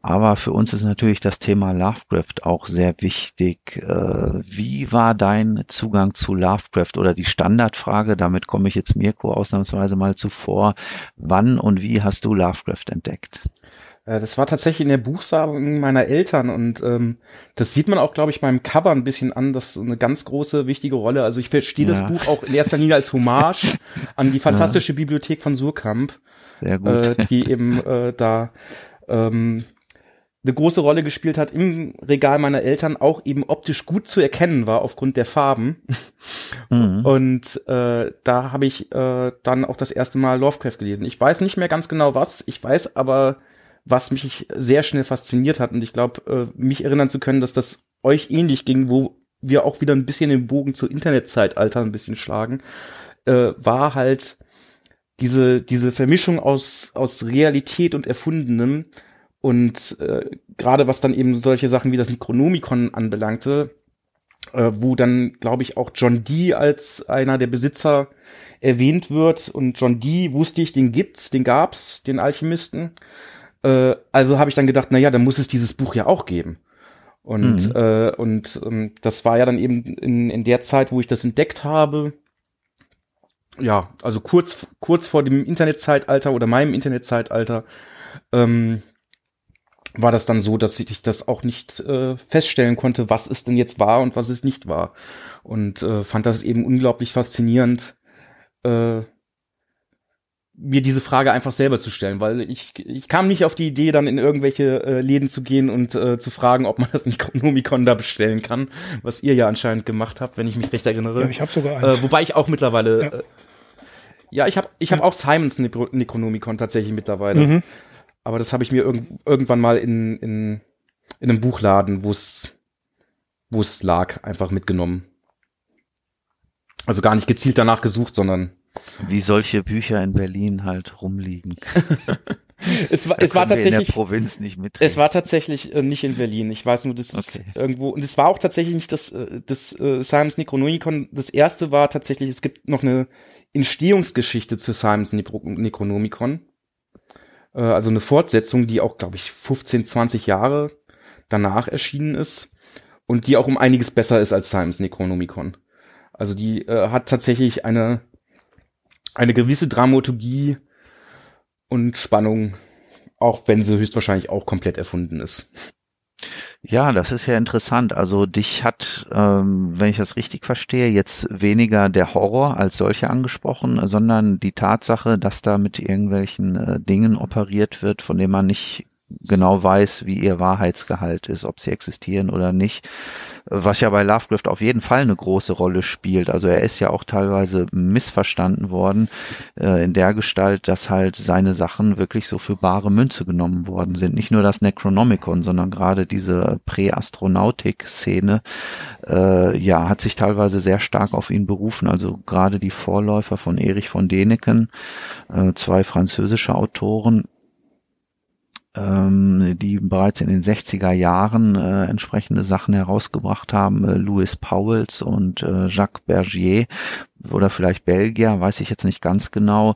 C: aber für uns ist natürlich das Thema Lovecraft auch sehr wichtig. Wie war dein Zugang zu Lovecraft oder die Standardfrage? Damit komme ich jetzt Mirko ausnahmsweise mal zuvor. Wann und wie hast du Lovecraft entdeckt?
B: Äh, das war tatsächlich in der Buchsammlung meiner Eltern und ähm, das sieht man auch, glaube ich, beim Cover ein bisschen an, das ist eine ganz große, wichtige Rolle. Also ich verstehe ja. das Buch auch in erster Linie als Hommage [laughs] an die fantastische ja. Bibliothek von Surkamp,
C: Sehr gut.
B: Äh, die eben äh, da ähm, eine große Rolle gespielt hat im Regal meiner Eltern, auch eben optisch gut zu erkennen war aufgrund der Farben. Mhm. Und äh, da habe ich äh, dann auch das erste Mal Lovecraft gelesen. Ich weiß nicht mehr ganz genau was, ich weiß aber was mich sehr schnell fasziniert hat. Und ich glaube, äh, mich erinnern zu können, dass das euch ähnlich ging, wo wir auch wieder ein bisschen den Bogen zu Internetzeitalter ein bisschen schlagen, äh, war halt diese, diese Vermischung aus, aus Realität und Erfundenem. Und äh, gerade was dann eben solche Sachen wie das Necronomicon anbelangte, äh, wo dann, glaube ich, auch John Dee als einer der Besitzer erwähnt wird. Und John Dee wusste ich, den gibt's, den gab's, den Alchemisten. Äh, also habe ich dann gedacht, na ja, dann muss es dieses Buch ja auch geben. Und, mhm. äh, und ähm, das war ja dann eben in, in der Zeit, wo ich das entdeckt habe. Ja, also kurz, kurz vor dem Internetzeitalter oder meinem Internetzeitalter ähm, war das dann so, dass ich das auch nicht äh, feststellen konnte, was es denn jetzt war und was es nicht war. Und äh, fand das eben unglaublich faszinierend, äh, mir diese Frage einfach selber zu stellen, weil ich, ich kam nicht auf die Idee, dann in irgendwelche äh, Läden zu gehen und äh, zu fragen, ob man [laughs] das nicht Chronomicon da bestellen kann, was ihr ja anscheinend gemacht habt, wenn ich mich recht erinnere. Ja,
A: ich habe sogar eins.
B: Äh, wobei ich auch mittlerweile, ja, äh, ja ich habe ich hab ja. auch Simons Necronomicon tatsächlich mittlerweile. Mhm. Aber das habe ich mir irg irgendwann mal in, in, in einem Buchladen, wo es wo es lag, einfach mitgenommen. Also gar nicht gezielt danach gesucht, sondern
C: wie solche Bücher in Berlin halt rumliegen. [laughs]
B: es war, es war tatsächlich.
C: Provinz nicht mit.
B: Es war tatsächlich äh, nicht in Berlin. Ich weiß nur, das ist okay. irgendwo. Und es war auch tatsächlich nicht das, äh, das äh, Simons Necronomicon. Das erste war tatsächlich, es gibt noch eine Entstehungsgeschichte zu Simons Necronomicon. Äh, also eine Fortsetzung, die auch, glaube ich, 15, 20 Jahre danach erschienen ist. Und die auch um einiges besser ist als Simons Necronomicon. Also die äh, hat tatsächlich eine eine gewisse Dramaturgie und Spannung, auch wenn sie höchstwahrscheinlich auch komplett erfunden ist.
C: Ja, das ist ja interessant. Also dich hat, ähm, wenn ich das richtig verstehe, jetzt weniger der Horror als solcher angesprochen, sondern die Tatsache, dass da mit irgendwelchen äh, Dingen operiert wird, von denen man nicht genau weiß, wie ihr Wahrheitsgehalt ist, ob sie existieren oder nicht was ja bei Lovecraft auf jeden Fall eine große Rolle spielt. Also er ist ja auch teilweise missverstanden worden äh, in der Gestalt, dass halt seine Sachen wirklich so für bare Münze genommen worden sind. Nicht nur das Necronomicon, sondern gerade diese Präastronautik-Szene, äh, ja, hat sich teilweise sehr stark auf ihn berufen. Also gerade die Vorläufer von Erich von Deneken, äh, zwei französische Autoren, ähm, die bereits in den 60er Jahren äh, entsprechende Sachen herausgebracht haben, äh, Louis Pauwels und äh, Jacques Bergier oder vielleicht Belgier, weiß ich jetzt nicht ganz genau,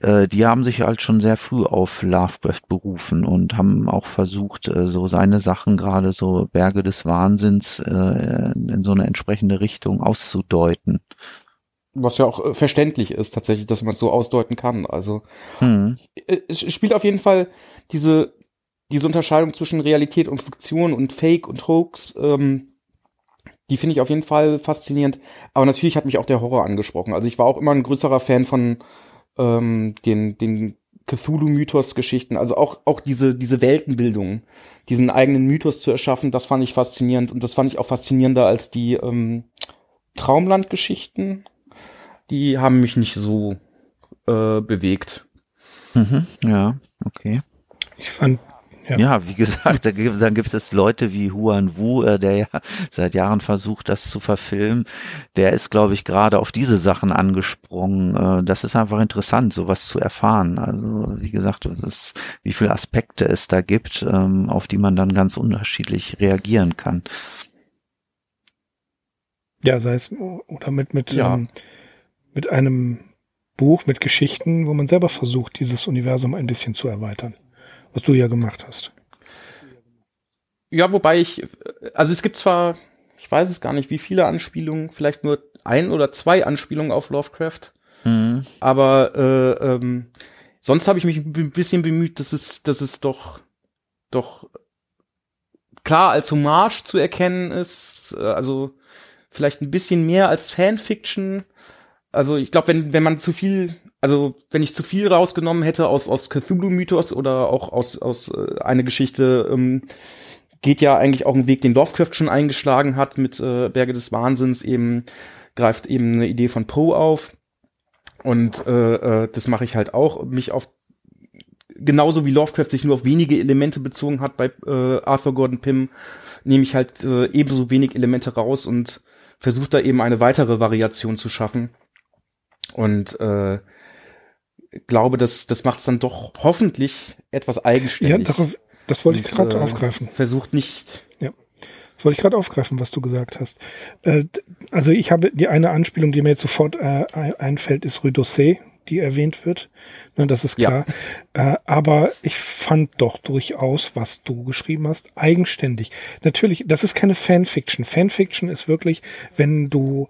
C: äh, die haben sich halt schon sehr früh auf Lovecraft berufen und haben auch versucht, äh, so seine Sachen, gerade so Berge des Wahnsinns, äh, in so eine entsprechende Richtung auszudeuten
B: was ja auch äh, verständlich ist tatsächlich, dass man es so ausdeuten kann. Also hm. es spielt auf jeden Fall diese diese Unterscheidung zwischen Realität und Fiktion und Fake und Hoax. Ähm, die finde ich auf jeden Fall faszinierend. Aber natürlich hat mich auch der Horror angesprochen. Also ich war auch immer ein größerer Fan von ähm, den den Cthulhu-Mythos-Geschichten, also auch, auch diese, diese Weltenbildung, diesen eigenen Mythos zu erschaffen, das fand ich faszinierend und das fand ich auch faszinierender als die ähm, Traumland-Geschichten die haben mich nicht so äh, bewegt.
C: Mhm, ja, okay.
A: Ich fand
C: Ja. ja, wie gesagt, dann gibt es Leute wie Huan Wu, äh, der ja seit Jahren versucht, das zu verfilmen. Der ist, glaube ich, gerade auf diese Sachen angesprungen. Äh, das ist einfach interessant, sowas zu erfahren. Also, wie gesagt, ist, wie viele Aspekte es da gibt, ähm, auf die man dann ganz unterschiedlich reagieren kann.
A: Ja, sei es oder mit mit ja. ähm, mit einem Buch mit Geschichten, wo man selber versucht, dieses Universum ein bisschen zu erweitern was du ja gemacht hast.
B: Ja, wobei ich, also es gibt zwar, ich weiß es gar nicht, wie viele Anspielungen, vielleicht nur ein oder zwei Anspielungen auf Lovecraft, mhm. aber äh, ähm, sonst habe ich mich ein bisschen bemüht, dass es, dass es doch, doch klar als Hommage zu erkennen ist, äh, also vielleicht ein bisschen mehr als Fanfiction. Also ich glaube, wenn, wenn man zu viel also wenn ich zu viel rausgenommen hätte aus, aus Cthulhu-Mythos oder auch aus, aus äh, eine Geschichte, ähm, geht ja eigentlich auch ein Weg, den Lovecraft schon eingeschlagen hat mit äh, Berge des Wahnsinns, eben greift eben eine Idee von Poe auf. Und äh, äh, das mache ich halt auch, mich auf genauso wie Lovecraft sich nur auf wenige Elemente bezogen hat bei äh, Arthur Gordon Pym, nehme ich halt äh, ebenso wenig Elemente raus und versuche da eben eine weitere Variation zu schaffen. Und äh, glaube, das, das macht es dann doch hoffentlich etwas eigenständig.
A: Ja, darauf, das wollte ich gerade äh, aufgreifen.
B: Versucht nicht.
A: Ja. Das wollte ich gerade aufgreifen, was du gesagt hast. Äh, also ich habe die eine Anspielung, die mir jetzt sofort äh, einfällt, ist Rue d'Ossé, die erwähnt wird. Ne, das ist klar. Ja. Äh, aber ich fand doch durchaus, was du geschrieben hast, eigenständig. Natürlich, das ist keine Fanfiction. Fanfiction ist wirklich, wenn du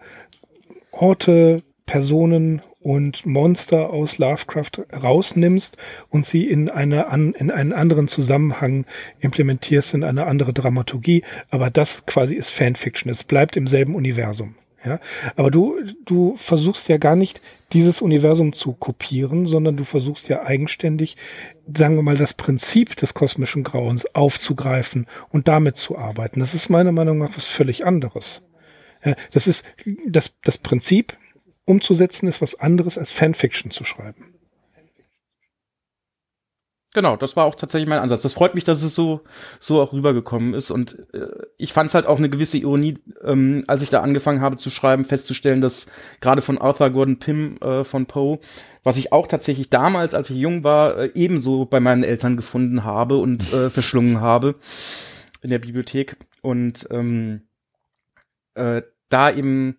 A: Orte, Personen und Monster aus Lovecraft rausnimmst und sie in eine an, in einen anderen Zusammenhang implementierst in eine andere Dramaturgie, aber das quasi ist Fanfiction. Es bleibt im selben Universum. Ja, aber du, du versuchst ja gar nicht dieses Universum zu kopieren, sondern du versuchst ja eigenständig, sagen wir mal, das Prinzip des kosmischen Grauens aufzugreifen und damit zu arbeiten. Das ist meiner Meinung nach was völlig anderes. Ja, das ist das, das Prinzip umzusetzen ist was anderes als Fanfiction zu schreiben.
B: Genau, das war auch tatsächlich mein Ansatz. Das freut mich, dass es so so auch rübergekommen ist und äh, ich fand es halt auch eine gewisse Ironie, ähm, als ich da angefangen habe zu schreiben, festzustellen, dass gerade von Arthur Gordon Pym äh, von Poe, was ich auch tatsächlich damals, als ich jung war, äh, ebenso bei meinen Eltern gefunden habe und äh, [laughs] verschlungen habe in der Bibliothek und ähm, äh, da eben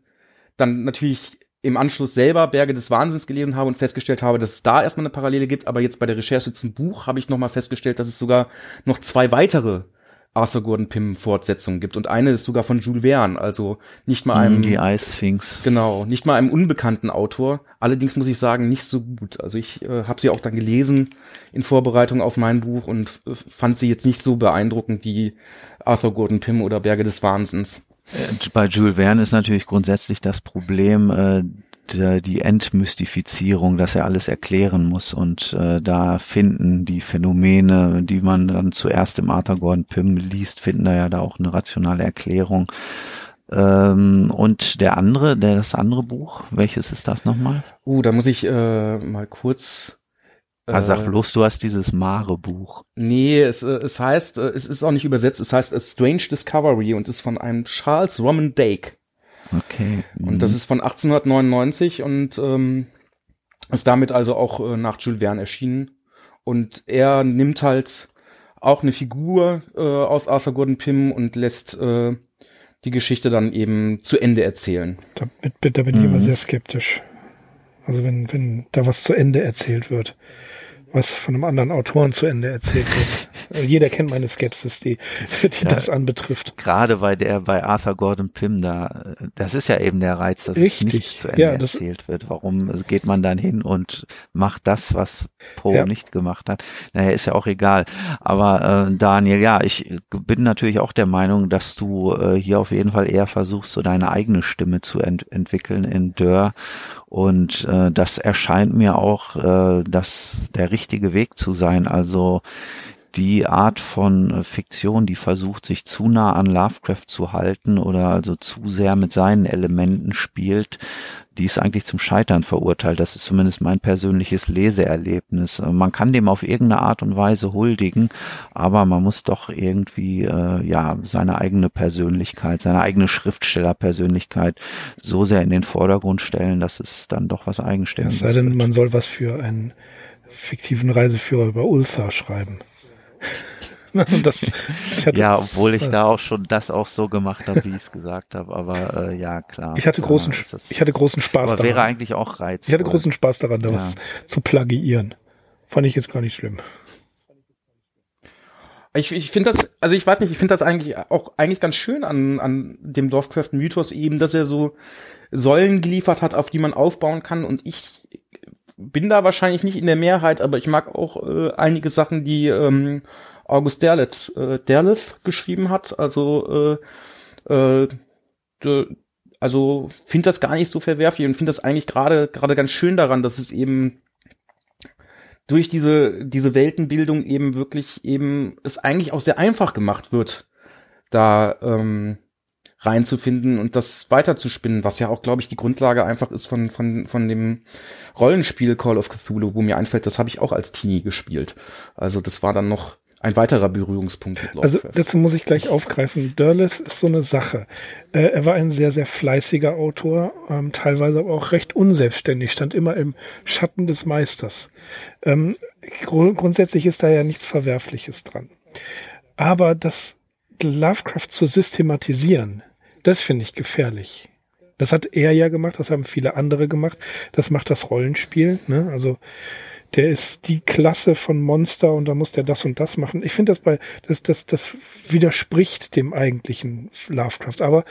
B: dann natürlich im Anschluss selber Berge des Wahnsinns gelesen habe und festgestellt habe, dass es da erstmal eine Parallele gibt, aber jetzt bei der Recherche zum Buch habe ich nochmal festgestellt, dass es sogar noch zwei weitere Arthur Gordon Pym Fortsetzungen gibt und eine ist sogar von Jules Verne, also nicht mal einem
C: die Ice Sphinx.
B: Genau, nicht mal einem unbekannten Autor. Allerdings muss ich sagen, nicht so gut. Also ich äh, habe sie auch dann gelesen in Vorbereitung auf mein Buch und äh, fand sie jetzt nicht so beeindruckend wie Arthur Gordon Pym oder Berge des Wahnsinns.
C: Äh, bei Jules Verne ist natürlich grundsätzlich das Problem äh, der, die Entmystifizierung, dass er alles erklären muss und äh, da finden die Phänomene, die man dann zuerst im Arthur Gordon Pym liest, finden da ja da auch eine rationale Erklärung. Ähm, und der andere, der das andere Buch, welches ist das nochmal?
B: Uh, da muss ich äh, mal kurz
C: also sag äh, bloß, du hast dieses Mare-Buch.
B: Nee, es, äh, es heißt, äh, es ist auch nicht übersetzt, es heißt A Strange Discovery und ist von einem Charles Roman Dake.
C: Okay.
B: Mhm. Und das ist von 1899 und ähm, ist damit also auch äh, nach Jules Verne erschienen. Und er nimmt halt auch eine Figur äh, aus Arthur Gordon Pym und lässt äh, die Geschichte dann eben zu Ende erzählen.
A: Da, da bin ich mhm. immer sehr skeptisch. Also wenn, wenn da was zu Ende erzählt wird was von einem anderen Autoren zu Ende erzählt wird. Also jeder kennt meine Skepsis, die, die ja, das anbetrifft.
C: Gerade bei der, bei Arthur Gordon Pym da, das ist ja eben der Reiz, dass Richtig. es nicht zu Ende ja, erzählt wird. Warum geht man dann hin und macht das, was Poe ja. nicht gemacht hat? Naja, ist ja auch egal. Aber äh, Daniel, ja, ich bin natürlich auch der Meinung, dass du äh, hier auf jeden Fall eher versuchst, so deine eigene Stimme zu ent entwickeln in Dörr und äh, das erscheint mir auch, äh, dass der richtige Weg zu sein. Also die Art von äh, Fiktion, die versucht, sich zu nah an Lovecraft zu halten oder also zu sehr mit seinen Elementen spielt, die ist eigentlich zum Scheitern verurteilt. Das ist zumindest mein persönliches Leseerlebnis. Äh, man kann dem auf irgendeine Art und Weise huldigen, aber man muss doch irgendwie äh, ja seine eigene Persönlichkeit, seine eigene Schriftstellerpersönlichkeit so sehr in den Vordergrund stellen, dass es dann doch was Eigenständiges.
A: Es sei denn, man soll was für einen fiktiven Reiseführer über Ulsa schreiben.
C: Das, hatte, ja, obwohl ich äh, da auch schon das auch so gemacht habe, wie ich es gesagt habe. Aber äh, ja, klar.
A: Ich hatte
C: klar,
A: großen, das, ich hatte großen Spaß
C: aber daran. Wäre eigentlich auch reizvoll.
A: Ich hatte großen Spaß daran, da ja. was zu plagiieren. Fand ich jetzt gar nicht schlimm.
B: Ich, ich finde das, also ich weiß nicht, ich finde das eigentlich auch eigentlich ganz schön an, an dem Lovecraft-Mythos eben, dass er so Säulen geliefert hat, auf die man aufbauen kann. Und ich bin da wahrscheinlich nicht in der Mehrheit, aber ich mag auch äh, einige Sachen, die ähm, August Derlet, äh, Derleth geschrieben hat. Also, äh, äh, also finde das gar nicht so verwerflich und finde das eigentlich gerade gerade ganz schön daran, dass es eben durch diese diese Weltenbildung eben wirklich eben es eigentlich auch sehr einfach gemacht wird, da ähm, reinzufinden und das weiterzuspinnen, was ja auch, glaube ich, die Grundlage einfach ist von, von, von dem Rollenspiel Call of Cthulhu, wo mir einfällt, das habe ich auch als Teenie gespielt. Also das war dann noch ein weiterer Berührungspunkt
A: mit Lovecraft. Also dazu muss ich gleich aufgreifen. Dörles ist so eine Sache. Äh, er war ein sehr, sehr fleißiger Autor, ähm, teilweise aber auch recht unselbstständig, stand immer im Schatten des Meisters. Ähm, grund grundsätzlich ist da ja nichts Verwerfliches dran. Aber das Lovecraft zu systematisieren, das finde ich gefährlich. Das hat er ja gemacht, das haben viele andere gemacht. Das macht das Rollenspiel. Ne? Also der ist die Klasse von Monster und da muss der das und das machen. Ich finde das bei, das, das, das widerspricht dem eigentlichen Lovecrafts. Aber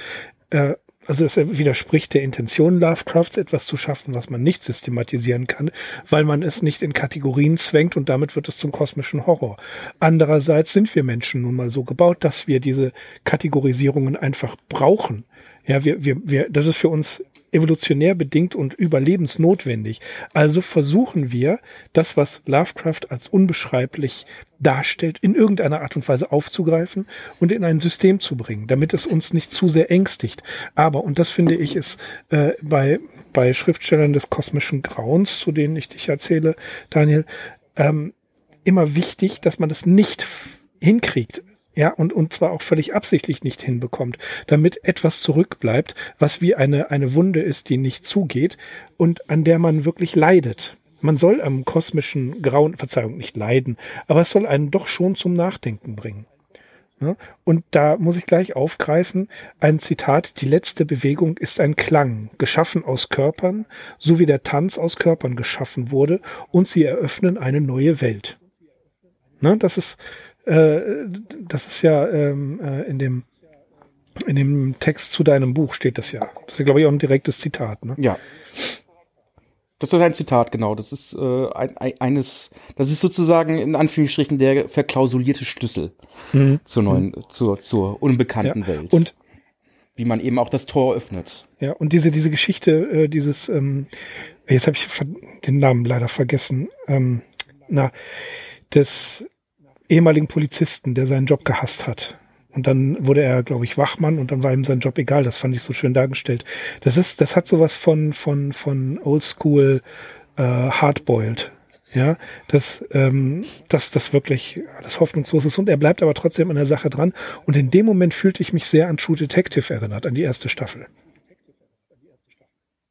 A: äh, also es widerspricht der Intention Lovecrafts, etwas zu schaffen, was man nicht systematisieren kann, weil man es nicht in Kategorien zwängt und damit wird es zum kosmischen Horror. Andererseits sind wir Menschen nun mal so gebaut, dass wir diese Kategorisierungen einfach brauchen. Ja, wir, wir, wir, das ist für uns evolutionär bedingt und überlebensnotwendig. Also versuchen wir, das, was Lovecraft als unbeschreiblich darstellt, in irgendeiner Art und Weise aufzugreifen und in ein System zu bringen, damit es uns nicht zu sehr ängstigt. Aber, und das finde ich, ist äh, bei, bei Schriftstellern des kosmischen Grauens, zu denen ich dich erzähle, Daniel, ähm, immer wichtig, dass man das nicht hinkriegt, ja, und, und zwar auch völlig absichtlich nicht hinbekommt, damit etwas zurückbleibt, was wie eine, eine Wunde ist, die nicht zugeht und an der man wirklich leidet. Man soll am kosmischen Grauen, Verzeihung, nicht leiden, aber es soll einen doch schon zum Nachdenken bringen. Ja, und da muss ich gleich aufgreifen, ein Zitat, die letzte Bewegung ist ein Klang, geschaffen aus Körpern, so wie der Tanz aus Körpern geschaffen wurde, und sie eröffnen eine neue Welt. Ne, das ist, äh, das ist ja ähm, äh, in dem in dem Text zu deinem Buch steht das ja. Das ist, glaube ich, auch ein direktes Zitat, ne?
B: Ja. Das ist ein Zitat, genau. Das ist äh, ein, ein, eines, das ist sozusagen in Anführungsstrichen der verklausulierte Schlüssel mhm. zur neuen, mhm. zur, zur unbekannten ja. Welt.
A: Und
B: wie man eben auch das Tor öffnet.
A: Ja, und diese, diese Geschichte, äh, dieses, ähm, jetzt habe ich den Namen leider vergessen, ähm, na, des ehemaligen Polizisten, der seinen Job gehasst hat. Und dann wurde er, glaube ich, Wachmann und dann war ihm sein Job egal. Das fand ich so schön dargestellt. Das ist, das hat sowas von, von, von Oldschool äh, Hardboiled. Ja, dass, ähm, dass das wirklich alles hoffnungslos ist. Und er bleibt aber trotzdem an der Sache dran. Und in dem Moment fühlte ich mich sehr an True Detective erinnert, an die erste Staffel.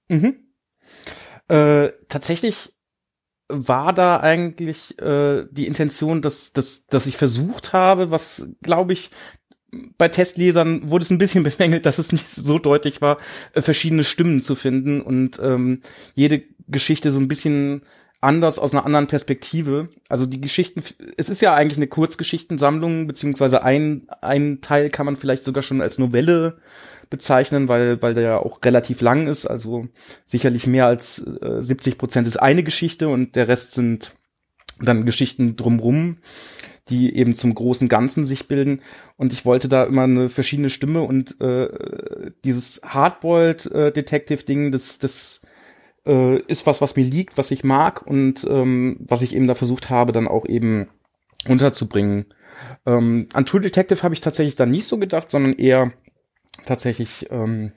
B: Mhm. Äh, tatsächlich war da eigentlich äh, die Intention, dass, dass, dass ich versucht habe, was glaube ich bei Testlesern wurde es ein bisschen [laughs] bemängelt, dass es nicht so deutlich war, äh, verschiedene Stimmen zu finden und ähm, jede Geschichte so ein bisschen anders aus einer anderen Perspektive. Also die Geschichten, es ist ja eigentlich eine Kurzgeschichtensammlung, beziehungsweise ein, ein Teil kann man vielleicht sogar schon als Novelle bezeichnen, weil, weil der ja auch relativ lang ist. Also sicherlich mehr als äh, 70 Prozent ist eine Geschichte und der Rest sind dann Geschichten drumrum, die eben zum großen Ganzen sich bilden. Und ich wollte da immer eine verschiedene Stimme und äh, dieses Hardboiled äh, Detective Ding, das, das äh, ist was, was mir liegt, was ich mag und ähm, was ich eben da versucht habe, dann auch eben unterzubringen. Ähm, an True Detective habe ich tatsächlich dann nicht so gedacht, sondern eher tatsächlich ähm,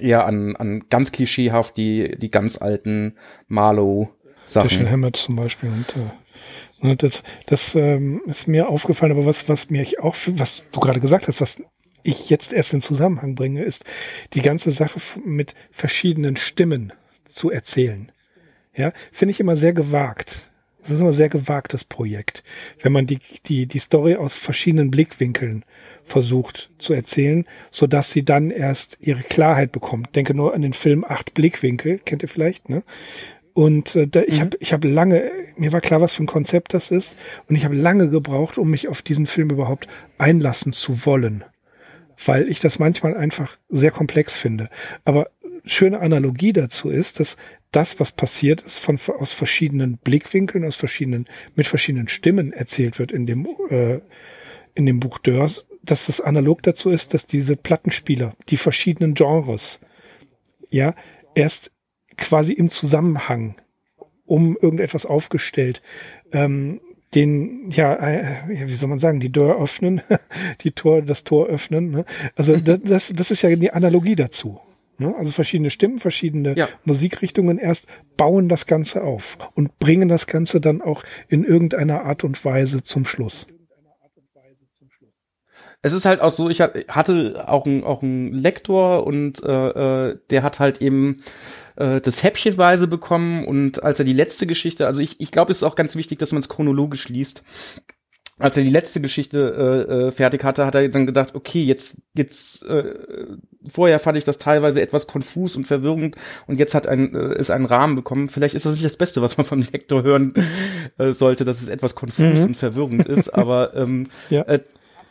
B: eher an, an ganz klischeehaft die, die ganz alten Marlow-Sachen.
A: Hammett zum Beispiel und äh, das, das ähm, ist mir aufgefallen, aber was, was mir auch, was du gerade gesagt hast, was ich jetzt erst in Zusammenhang bringe, ist die ganze Sache mit verschiedenen Stimmen zu erzählen. Ja, finde ich immer sehr gewagt. Das ist immer ein sehr gewagtes Projekt, wenn man die, die, die Story aus verschiedenen Blickwinkeln versucht zu erzählen, so dass sie dann erst ihre Klarheit bekommt. Denke nur an den Film Acht Blickwinkel, kennt ihr vielleicht, ne? Und äh, da, ich mhm. habe ich hab lange, mir war klar, was für ein Konzept das ist, und ich habe lange gebraucht, um mich auf diesen Film überhaupt einlassen zu wollen, weil ich das manchmal einfach sehr komplex finde. Aber schöne Analogie dazu ist, dass das, was passiert ist, von aus verschiedenen Blickwinkeln, aus verschiedenen, mit verschiedenen Stimmen erzählt wird in dem äh, in dem Buch Dörrs, dass das analog dazu ist, dass diese Plattenspieler, die verschiedenen Genres, ja, erst quasi im Zusammenhang um irgendetwas aufgestellt, ähm, den, ja, äh, wie soll man sagen, die Tür öffnen, [laughs] die Tor, das Tor öffnen. Ne? Also das, das ist ja die Analogie dazu. Ne? Also verschiedene Stimmen, verschiedene ja. Musikrichtungen erst bauen das Ganze auf und bringen das Ganze dann auch in irgendeiner Art und Weise zum Schluss
B: es ist halt auch so, ich hatte auch einen auch einen Lektor und äh, äh, der hat halt eben äh, das häppchenweise bekommen und als er die letzte Geschichte, also ich, ich glaube, es ist auch ganz wichtig, dass man es chronologisch liest. Als er die letzte Geschichte äh, äh, fertig hatte, hat er dann gedacht, okay, jetzt jetzt äh, vorher fand ich das teilweise etwas konfus und verwirrend und jetzt hat ein äh, ist einen Rahmen bekommen. Vielleicht ist das nicht das Beste, was man vom Lektor hören äh, sollte, dass es etwas konfus mhm. und verwirrend ist, aber ähm, [laughs] ja. äh,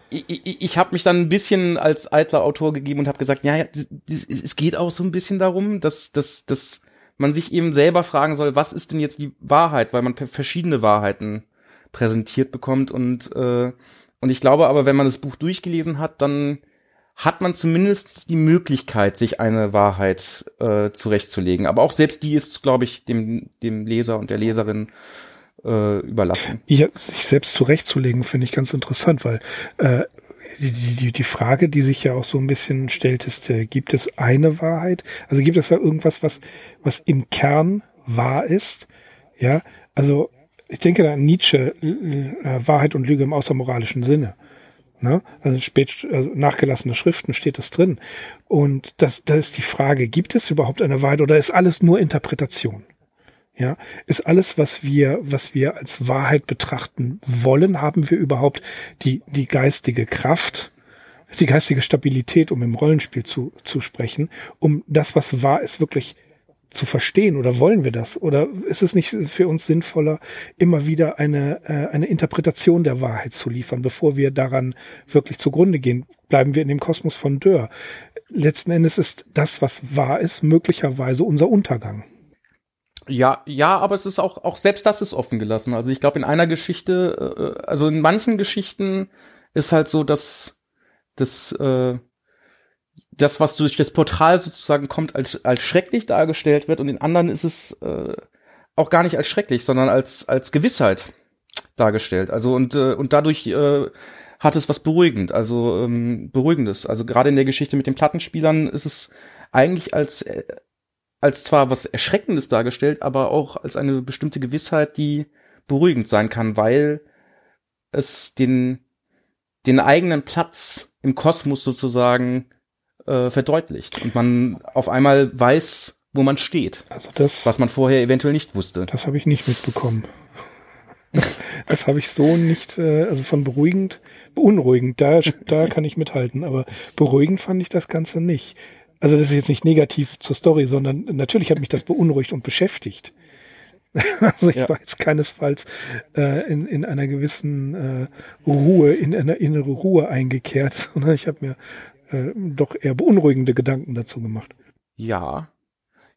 B: ich, ich, habe mich dann ein bisschen als eitler Autor gegeben und habe gesagt, ja, ja, es geht auch so ein bisschen darum, dass, dass, dass man sich eben selber fragen soll, was ist denn jetzt die Wahrheit, weil man verschiedene Wahrheiten präsentiert bekommt und äh, und ich glaube aber, wenn man das Buch durchgelesen hat, dann hat man zumindest die Möglichkeit, sich eine Wahrheit äh, zurechtzulegen. Aber auch selbst die ist, glaube ich, dem, dem Leser und der Leserin äh, überlassen.
A: Ja, sich selbst zurechtzulegen, finde ich ganz interessant, weil äh, die, die, die Frage, die sich ja auch so ein bisschen stellt, ist, äh, gibt es eine Wahrheit? Also gibt es da irgendwas, was, was im Kern wahr ist? Ja, also ich denke da an Nietzsche, äh, Wahrheit und Lüge im außermoralischen Sinne. Ne? Also spät also nachgelassene Schriften steht das drin. Und das, da ist die Frage, gibt es überhaupt eine Wahrheit oder ist alles nur Interpretation? Ja, ist alles, was wir, was wir als Wahrheit betrachten wollen, haben wir überhaupt die, die geistige Kraft, die geistige Stabilität, um im Rollenspiel zu, zu sprechen, um das, was wahr ist, wirklich zu verstehen oder wollen wir das? Oder ist es nicht für uns sinnvoller, immer wieder eine, äh, eine Interpretation der Wahrheit zu liefern, bevor wir daran wirklich zugrunde gehen? Bleiben wir in dem Kosmos von Dörr. Letzten Endes ist das, was wahr ist, möglicherweise unser Untergang.
B: Ja, ja, aber es ist auch, auch selbst das ist offen gelassen. Also ich glaube, in einer Geschichte, äh, also in manchen Geschichten ist halt so, dass das, äh, das, was durch das Portal sozusagen kommt, als, als schrecklich dargestellt wird und in anderen ist es äh, auch gar nicht als schrecklich, sondern als, als Gewissheit dargestellt. Also und, äh, und dadurch äh, hat es was beruhigend, also ähm, beruhigendes. Also gerade in der Geschichte mit den Plattenspielern ist es eigentlich als äh, als zwar was Erschreckendes dargestellt, aber auch als eine bestimmte Gewissheit, die beruhigend sein kann, weil es den, den eigenen Platz im Kosmos sozusagen äh, verdeutlicht und man auf einmal weiß, wo man steht. Also das, was man vorher eventuell nicht wusste.
A: Das habe ich nicht mitbekommen. [laughs] das habe ich so nicht, äh, also von beruhigend, beunruhigend, da, da kann ich mithalten, aber beruhigend fand ich das Ganze nicht also das ist jetzt nicht negativ zur Story, sondern natürlich hat mich das beunruhigt und beschäftigt. [laughs] Also ich ja. war jetzt keinesfalls äh, in, in einer gewissen äh, Ruhe, in einer innere Ruhe eingekehrt, [laughs] sondern ich habe mir äh, doch eher beunruhigende Gedanken dazu gemacht.
B: Ja.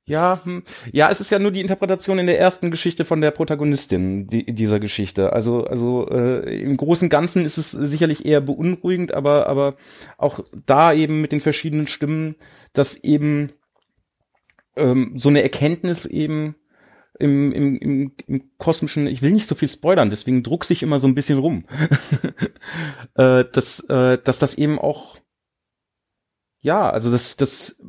B: Ja, hm. ja, es ist ja nur die Interpretation in der ersten Geschichte von der Protagonistin die, dieser Geschichte. Also, also äh, im großen Ganzen ist es sicherlich eher beunruhigend, aber, aber auch da eben mit den verschiedenen Stimmen dass eben ähm, so eine Erkenntnis eben im, im, im, im kosmischen, ich will nicht so viel spoilern, deswegen druck sich immer so ein bisschen rum, [laughs] äh, dass, äh, dass das eben auch, ja, also das, das,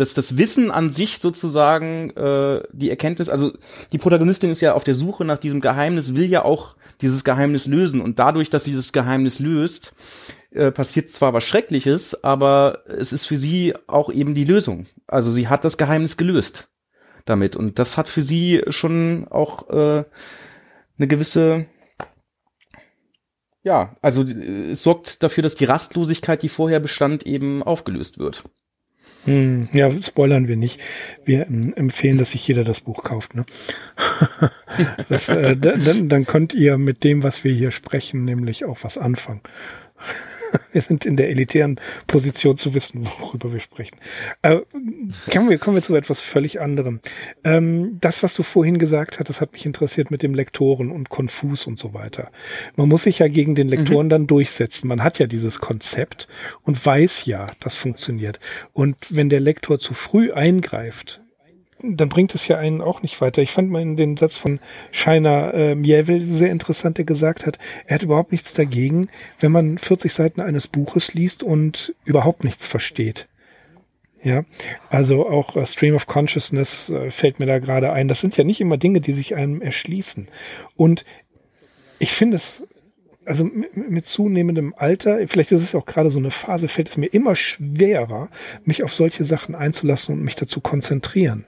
B: das, das Wissen an sich sozusagen, äh, die Erkenntnis, also die Protagonistin ist ja auf der Suche nach diesem Geheimnis, will ja auch dieses Geheimnis lösen und dadurch, dass sie das Geheimnis löst, äh, passiert zwar was Schreckliches, aber es ist für sie auch eben die Lösung. Also sie hat das Geheimnis gelöst damit. Und das hat für sie schon auch äh, eine gewisse, ja, also äh, es sorgt dafür, dass die Rastlosigkeit, die vorher bestand, eben aufgelöst wird.
A: Hm, ja, spoilern wir nicht. Wir empfehlen, dass sich jeder das Buch kauft. Ne? [laughs] das, äh, dann, dann könnt ihr mit dem, was wir hier sprechen, nämlich auch was anfangen. [laughs] wir sind in der elitären Position zu wissen, worüber wir sprechen. Äh, kommen, wir, kommen wir zu etwas völlig anderem. Ähm, das, was du vorhin gesagt hast, das hat mich interessiert mit dem Lektoren und Konfus und so weiter. Man muss sich ja gegen den Lektoren mhm. dann durchsetzen. Man hat ja dieses Konzept und weiß ja, das funktioniert. Und wenn der Lektor zu früh eingreift, dann bringt es ja einen auch nicht weiter. Ich fand mal in den Satz von Scheiner äh, Miewel sehr interessant, der gesagt hat, er hat überhaupt nichts dagegen, wenn man 40 Seiten eines Buches liest und überhaupt nichts versteht. Ja, also auch äh, Stream of Consciousness äh, fällt mir da gerade ein. Das sind ja nicht immer Dinge, die sich einem erschließen. Und ich finde es, also mit, mit zunehmendem Alter, vielleicht ist es auch gerade so eine Phase, fällt es mir immer schwerer, mich auf solche Sachen einzulassen und mich dazu konzentrieren.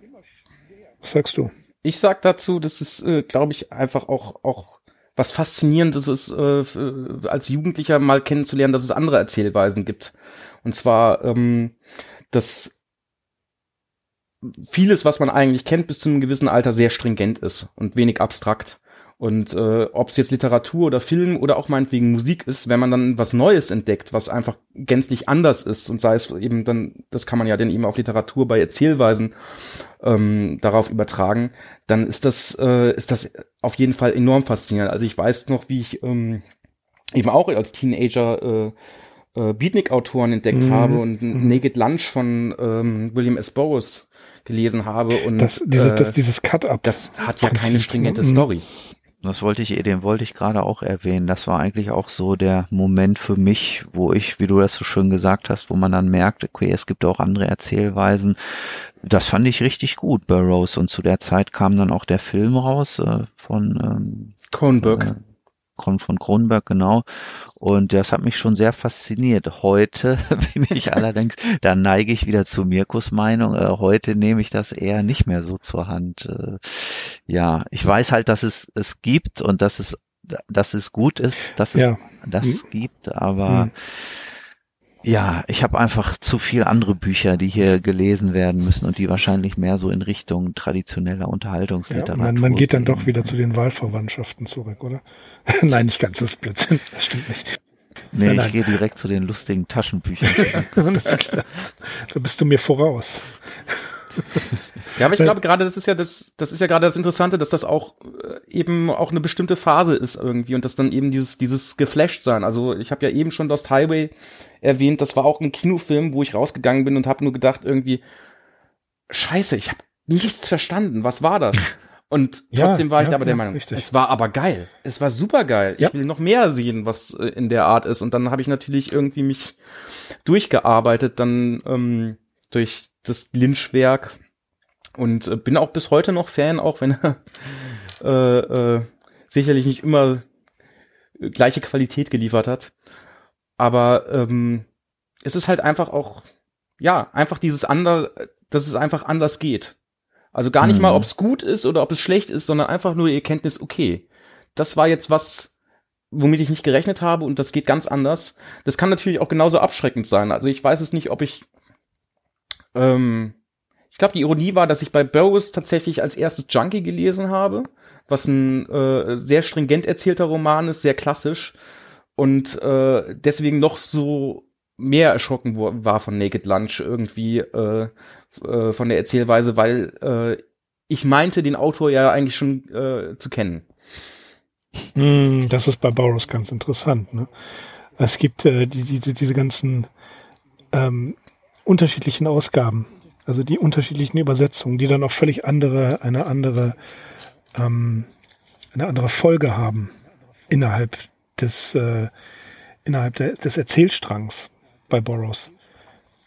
A: Was sagst du?
B: Ich sag dazu, das ist, äh, glaube ich, einfach auch, auch was Faszinierendes ist, äh, äh, als Jugendlicher mal kennenzulernen, dass es andere Erzählweisen gibt. Und zwar, ähm, dass vieles, was man eigentlich kennt, bis zu einem gewissen Alter sehr stringent ist und wenig abstrakt. Und äh, ob es jetzt Literatur oder Film oder auch meinetwegen Musik ist, wenn man dann was Neues entdeckt, was einfach gänzlich anders ist und sei es eben dann, das kann man ja dann eben auf Literatur bei Erzählweisen ähm, darauf übertragen, dann ist das, äh, ist das auf jeden Fall enorm faszinierend. Also ich weiß noch, wie ich ähm, eben auch als Teenager äh, äh, Beatnik-Autoren entdeckt mhm. habe und mhm. Naked Lunch von ähm, William S. Burroughs gelesen habe und
A: das, dieses, äh, das, dieses Cut-Up.
B: Das hat ja keine stringente mhm. Story.
C: Das wollte ich, den wollte ich gerade auch erwähnen. Das war eigentlich auch so der Moment für mich, wo ich, wie du das so schön gesagt hast, wo man dann merkt, okay, es gibt auch andere Erzählweisen. Das fand ich richtig gut, Burroughs. Und zu der Zeit kam dann auch der Film raus äh, von ähm,
B: Kronberg. Äh,
C: von Kronberg, genau. Und das hat mich schon sehr fasziniert. Heute [laughs] bin ich [laughs] allerdings, da neige ich wieder zu Mirkus Meinung. Äh, heute nehme ich das eher nicht mehr so zur Hand. Äh, ja, ich weiß halt, dass es es gibt und dass es dass es gut ist, dass es ja. das mhm. gibt, aber mhm. Ja, ich habe einfach zu viel andere Bücher, die hier gelesen werden müssen und die wahrscheinlich mehr so in Richtung traditioneller Unterhaltungsliteratur. Ja,
A: man, man geht dann doch wieder zu den Wahlverwandtschaften zurück, oder? [laughs] nein, nicht ganz, das ist Blödsinn. Das stimmt nicht.
C: Nee, nein, ich gehe direkt zu den lustigen Taschenbüchern. [laughs]
A: da bist du mir voraus.
B: Ja, aber ich glaube gerade, das ist ja das, das ist ja gerade das Interessante, dass das auch äh, eben auch eine bestimmte Phase ist irgendwie und dass dann eben dieses, dieses geflasht sein. Also ich habe ja eben schon Lost Highway erwähnt, das war auch ein Kinofilm, wo ich rausgegangen bin und habe nur gedacht irgendwie, scheiße, ich habe nichts verstanden. Was war das? [laughs] Und trotzdem ja, war ich ja, aber der ja, Meinung, richtig. es war aber geil. Es war super geil. Ich will noch mehr sehen, was äh, in der Art ist. Und dann habe ich natürlich irgendwie mich durchgearbeitet, dann ähm, durch das Lynchwerk und äh, bin auch bis heute noch Fan, auch wenn [laughs] er äh, äh, sicherlich nicht immer gleiche Qualität geliefert hat. Aber ähm, es ist halt einfach auch, ja, einfach dieses andere, dass es einfach anders geht. Also gar nicht mhm. mal, ob es gut ist oder ob es schlecht ist, sondern einfach nur die Erkenntnis, okay, das war jetzt was, womit ich nicht gerechnet habe und das geht ganz anders. Das kann natürlich auch genauso abschreckend sein. Also ich weiß es nicht, ob ich, ähm, ich glaube, die Ironie war, dass ich bei Burroughs tatsächlich als erstes Junkie gelesen habe, was ein äh, sehr stringent erzählter Roman ist, sehr klassisch und äh, deswegen noch so mehr erschrocken war von Naked Lunch irgendwie äh, äh, von der Erzählweise, weil äh, ich meinte, den Autor ja eigentlich schon äh, zu kennen.
A: Mm, das ist bei Burroughs ganz interessant. Ne? Es gibt äh, die, die, diese ganzen ähm, unterschiedlichen Ausgaben. Also die unterschiedlichen Übersetzungen, die dann auch völlig andere, eine andere, ähm, eine andere Folge haben innerhalb des, äh, innerhalb der, des Erzählstrangs bei Boros.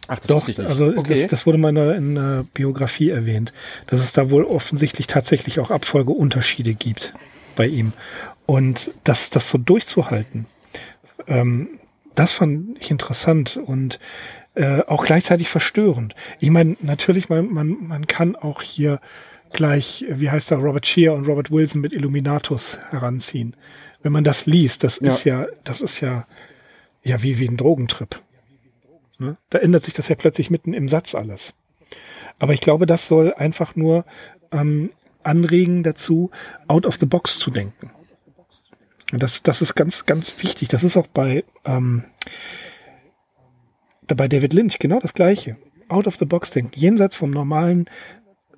A: Ach, das Doch, also okay. das, das wurde mal in der, in der Biografie erwähnt, dass es da wohl offensichtlich tatsächlich auch Abfolgeunterschiede gibt bei ihm. Und das, das so durchzuhalten, ähm, das fand ich interessant und äh, auch gleichzeitig verstörend. Ich meine, natürlich, man, man, man kann auch hier gleich, wie heißt da, Robert Shear und Robert Wilson mit Illuminatus heranziehen. Wenn man das liest, das ja. ist ja, das ist ja, ja wie, wie ein Drogentrip. Ne? Da ändert sich das ja plötzlich mitten im Satz alles. Aber ich glaube, das soll einfach nur ähm, anregen dazu, out of the box zu denken. Und das, das ist ganz, ganz wichtig. Das ist auch bei, ähm, bei David Lynch genau das Gleiche. Out of the box denken, jenseits vom normalen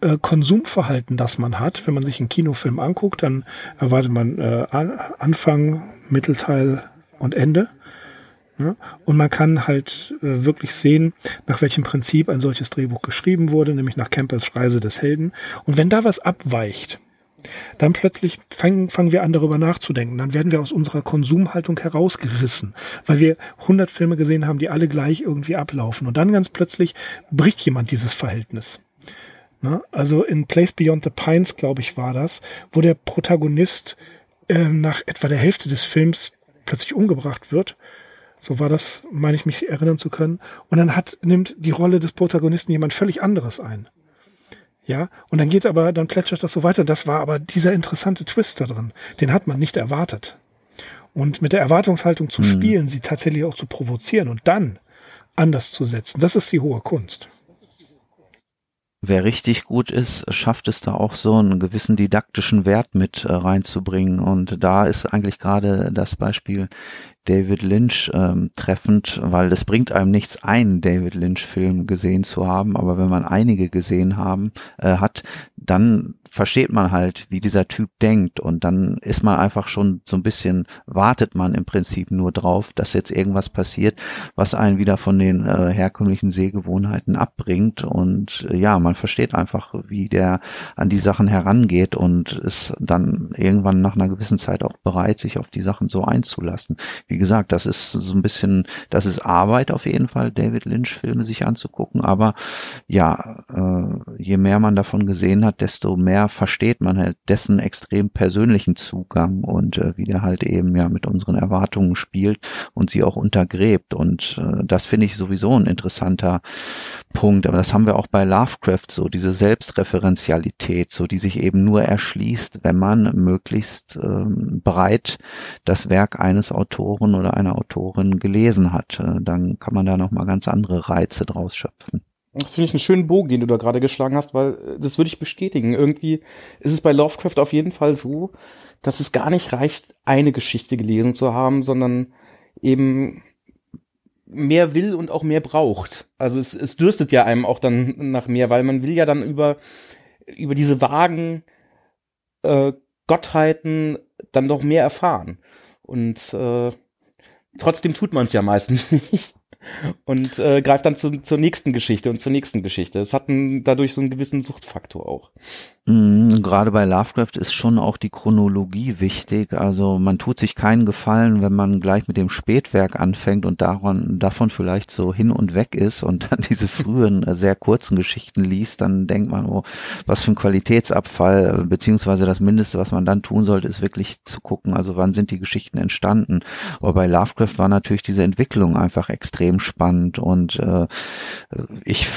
A: äh, Konsumverhalten, das man hat. Wenn man sich einen Kinofilm anguckt, dann erwartet man äh, Anfang, Mittelteil und Ende. Ja? Und man kann halt äh, wirklich sehen, nach welchem Prinzip ein solches Drehbuch geschrieben wurde, nämlich nach Campbells Reise des Helden. Und wenn da was abweicht, dann plötzlich fangen, fangen wir an, darüber nachzudenken. Dann werden wir aus unserer Konsumhaltung herausgerissen, weil wir 100 Filme gesehen haben, die alle gleich irgendwie ablaufen. Und dann ganz plötzlich bricht jemand dieses Verhältnis. Ne? Also in Place Beyond the Pines, glaube ich, war das, wo der Protagonist äh, nach etwa der Hälfte des Films plötzlich umgebracht wird so war das, meine ich mich erinnern zu können. Und dann hat, nimmt die Rolle des Protagonisten jemand völlig anderes ein. Ja, und dann geht aber, dann plätschert das so weiter. Das war aber dieser interessante Twist da drin. Den hat man nicht erwartet. Und mit der Erwartungshaltung zu mhm. spielen, sie tatsächlich auch zu provozieren und dann anders zu setzen, das ist die hohe Kunst.
C: Wer richtig gut ist, schafft es da auch so einen gewissen didaktischen Wert mit äh, reinzubringen. Und da ist eigentlich gerade das Beispiel David Lynch ähm, treffend, weil es bringt einem nichts ein, David Lynch-Film gesehen zu haben, aber wenn man einige gesehen haben äh, hat, dann versteht man halt, wie dieser Typ denkt und dann ist man einfach schon so ein bisschen, wartet man im Prinzip nur drauf, dass jetzt irgendwas passiert, was einen wieder von den äh, herkömmlichen Sehgewohnheiten abbringt und äh, ja, man versteht einfach, wie der an die Sachen herangeht und ist dann irgendwann nach einer gewissen Zeit auch bereit, sich auf die Sachen so einzulassen. Wie gesagt, das ist so ein bisschen, das ist Arbeit auf jeden Fall, David Lynch Filme sich anzugucken, aber ja, äh, je mehr man davon gesehen hat, desto mehr versteht man halt dessen extrem persönlichen Zugang und äh, wie der halt eben ja mit unseren Erwartungen spielt und sie auch untergräbt. Und äh, das finde ich sowieso ein interessanter Punkt. Aber das haben wir auch bei Lovecraft so, diese Selbstreferenzialität, so die sich eben nur erschließt, wenn man möglichst ähm, breit das Werk eines Autoren oder einer Autorin gelesen hat. Äh, dann kann man da nochmal ganz andere Reize draus schöpfen.
B: Das finde ich einen schönen Bogen, den du da gerade geschlagen hast, weil äh, das würde ich bestätigen. Irgendwie ist es bei Lovecraft auf jeden Fall so, dass es gar nicht reicht, eine Geschichte gelesen zu haben, sondern eben mehr will und auch mehr braucht. Also es, es dürstet ja einem auch dann nach mehr, weil man will ja dann über, über diese vagen äh, Gottheiten dann doch mehr erfahren. Und äh, trotzdem tut man es ja meistens [laughs] nicht und äh, greift dann zu, zur nächsten Geschichte und zur nächsten Geschichte. Es hat einen, dadurch so einen gewissen Suchtfaktor auch.
C: Mhm, gerade bei Lovecraft ist schon auch die Chronologie wichtig. Also man tut sich keinen Gefallen, wenn man gleich mit dem Spätwerk anfängt und daran, davon vielleicht so hin und weg ist und dann [laughs] diese frühen, äh, sehr kurzen Geschichten liest, dann denkt man, oh, was für ein Qualitätsabfall, beziehungsweise das Mindeste, was man dann tun sollte, ist wirklich zu gucken, also wann sind die Geschichten entstanden. Aber bei Lovecraft war natürlich diese Entwicklung einfach extrem spannend und äh, ich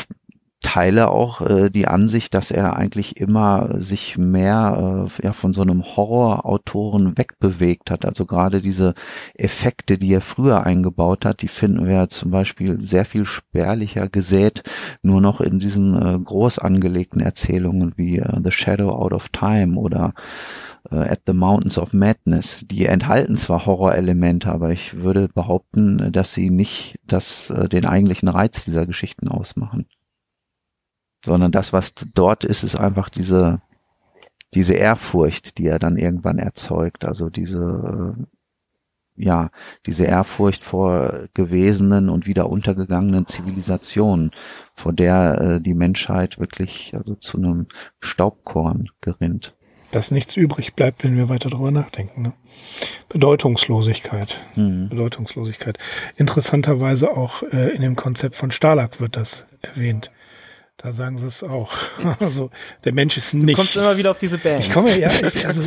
C: teile auch äh, die Ansicht, dass er eigentlich immer sich mehr äh, ja, von so einem Horrorautoren wegbewegt hat. Also gerade diese Effekte, die er früher eingebaut hat, die finden wir zum Beispiel sehr viel spärlicher gesät, nur noch in diesen äh, groß angelegten Erzählungen wie äh, The Shadow Out of Time oder äh, At the Mountains of Madness. Die enthalten zwar Horrorelemente, aber ich würde behaupten, dass sie nicht das, äh, den eigentlichen Reiz dieser Geschichten ausmachen sondern das, was dort ist, ist einfach diese, diese Ehrfurcht, die er dann irgendwann erzeugt, also diese, ja, diese Ehrfurcht vor gewesenen und wieder untergegangenen Zivilisationen, vor der äh, die Menschheit wirklich also zu einem Staubkorn gerinnt.
A: Dass nichts übrig bleibt, wenn wir weiter darüber nachdenken. Ne? Bedeutungslosigkeit. Mhm. Bedeutungslosigkeit. Interessanterweise auch äh, in dem Konzept von Stalag wird das erwähnt. Da sagen sie es auch. [laughs] Also der Mensch ist nicht. Du
B: kommst immer wieder auf diese Band.
A: Ich komme ja, ich, also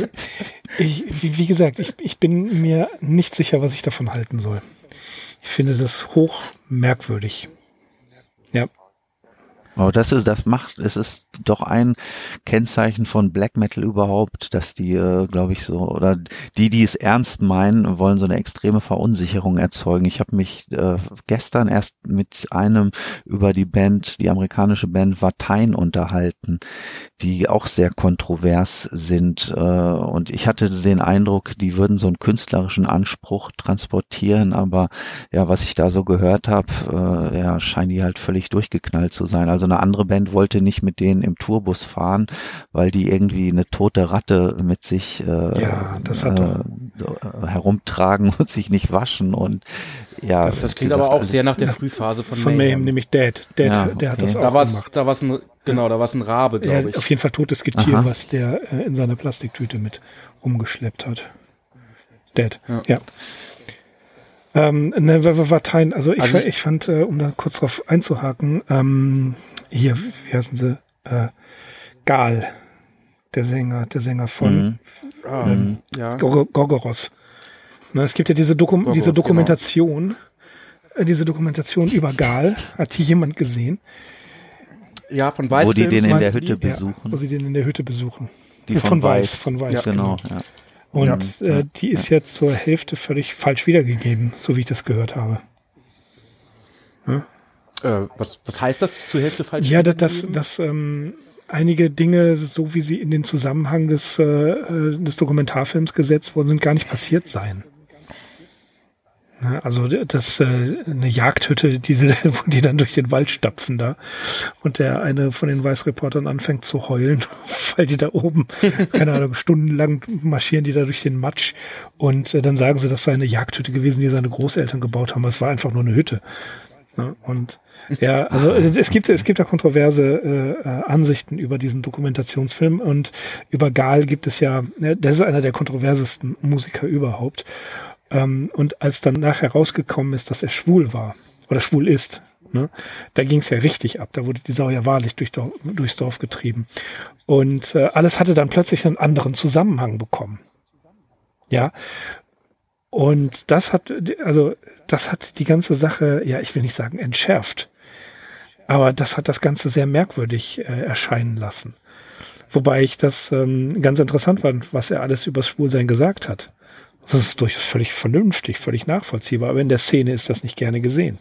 A: ich, wie, wie gesagt, ich, ich bin mir nicht sicher, was ich davon halten soll. Ich finde das hoch merkwürdig. Ja.
C: Aber das ist, das macht, es ist doch ein Kennzeichen von Black Metal überhaupt, dass die, äh, glaube ich, so, oder die, die es ernst meinen, wollen so eine extreme Verunsicherung erzeugen. Ich habe mich äh, gestern erst mit einem über die Band, die amerikanische Band Vatein unterhalten, die auch sehr kontrovers sind. Äh, und ich hatte den Eindruck, die würden so einen künstlerischen Anspruch transportieren, aber ja, was ich da so gehört habe, äh, ja, scheinen die halt völlig durchgeknallt zu sein. Also eine andere Band wollte nicht mit denen im Tourbus fahren, weil die irgendwie eine tote Ratte mit sich äh,
A: ja,
C: äh, herumtragen und sich nicht waschen und ja.
B: Das, das klingt gesagt, aber auch sehr nach der Frühphase von,
A: von Mayhem. nämlich Dad. Dad, ja, der hat das auch
B: da war's, gemacht. Da war es ein, genau, da war es ein Rabe, glaube ich.
A: Auf jeden Fall totes Getier, Aha. was der äh, in seiner Plastiktüte mit umgeschleppt hat. Dad, ja. ja. Ähm, ne, Vatein, also ich, also ich, ich fand, äh, um da kurz drauf einzuhaken, ähm, hier, wie heißen sie? Äh, Gal, der Sänger, der Sänger von mhm. ähm, ja. Gorgoros. Na, es gibt ja diese, Dokum Gorgoros, diese Dokumentation, genau. äh, diese Dokumentation über Gal. Hat die jemand gesehen?
B: Ja, von Weiß.
C: Wo die den in der Hütte besuchen. Ja,
A: wo sie den in der Hütte besuchen.
C: Die von, von Weiß.
A: Weiß. Von Weiß,
C: ja, genau. genau. Ja.
A: Und ja. äh, die ist jetzt zur Hälfte völlig falsch wiedergegeben, so wie ich das gehört habe.
B: Ja? Äh, was, was heißt das zur Hälfte falsch?
A: Ja, dass, dass, dass ähm, einige Dinge, so wie sie in den Zusammenhang des, äh, äh des Dokumentarfilms gesetzt worden sind, gar nicht passiert seien. Also das äh, eine Jagdhütte, diese, [laughs] wo die dann durch den Wald stapfen da und der eine von den Weißreportern anfängt zu heulen, [laughs] weil die da oben, [laughs] keine Ahnung, stundenlang marschieren die da durch den Matsch und äh, dann sagen sie, das sei eine Jagdhütte gewesen, die seine Großeltern gebaut haben. Es war einfach nur eine Hütte. Ja, und ja, also es gibt es gibt da kontroverse äh, Ansichten über diesen Dokumentationsfilm und über Gal gibt es ja, ne, das ist einer der kontroversesten Musiker überhaupt. Ähm, und als dann nachher rausgekommen ist, dass er schwul war oder schwul ist, ne, da ging es ja richtig ab. Da wurde die Sau ja wahrlich durch, durchs Dorf getrieben. Und äh, alles hatte dann plötzlich einen anderen Zusammenhang bekommen. Ja, und das hat, also, das hat die ganze Sache, ja, ich will nicht sagen entschärft, aber das hat das Ganze sehr merkwürdig äh, erscheinen lassen. Wobei ich das ähm, ganz interessant fand, was er alles übers Schwulsein gesagt hat. Das ist durchaus völlig vernünftig, völlig nachvollziehbar, aber in der Szene ist das nicht gerne gesehen.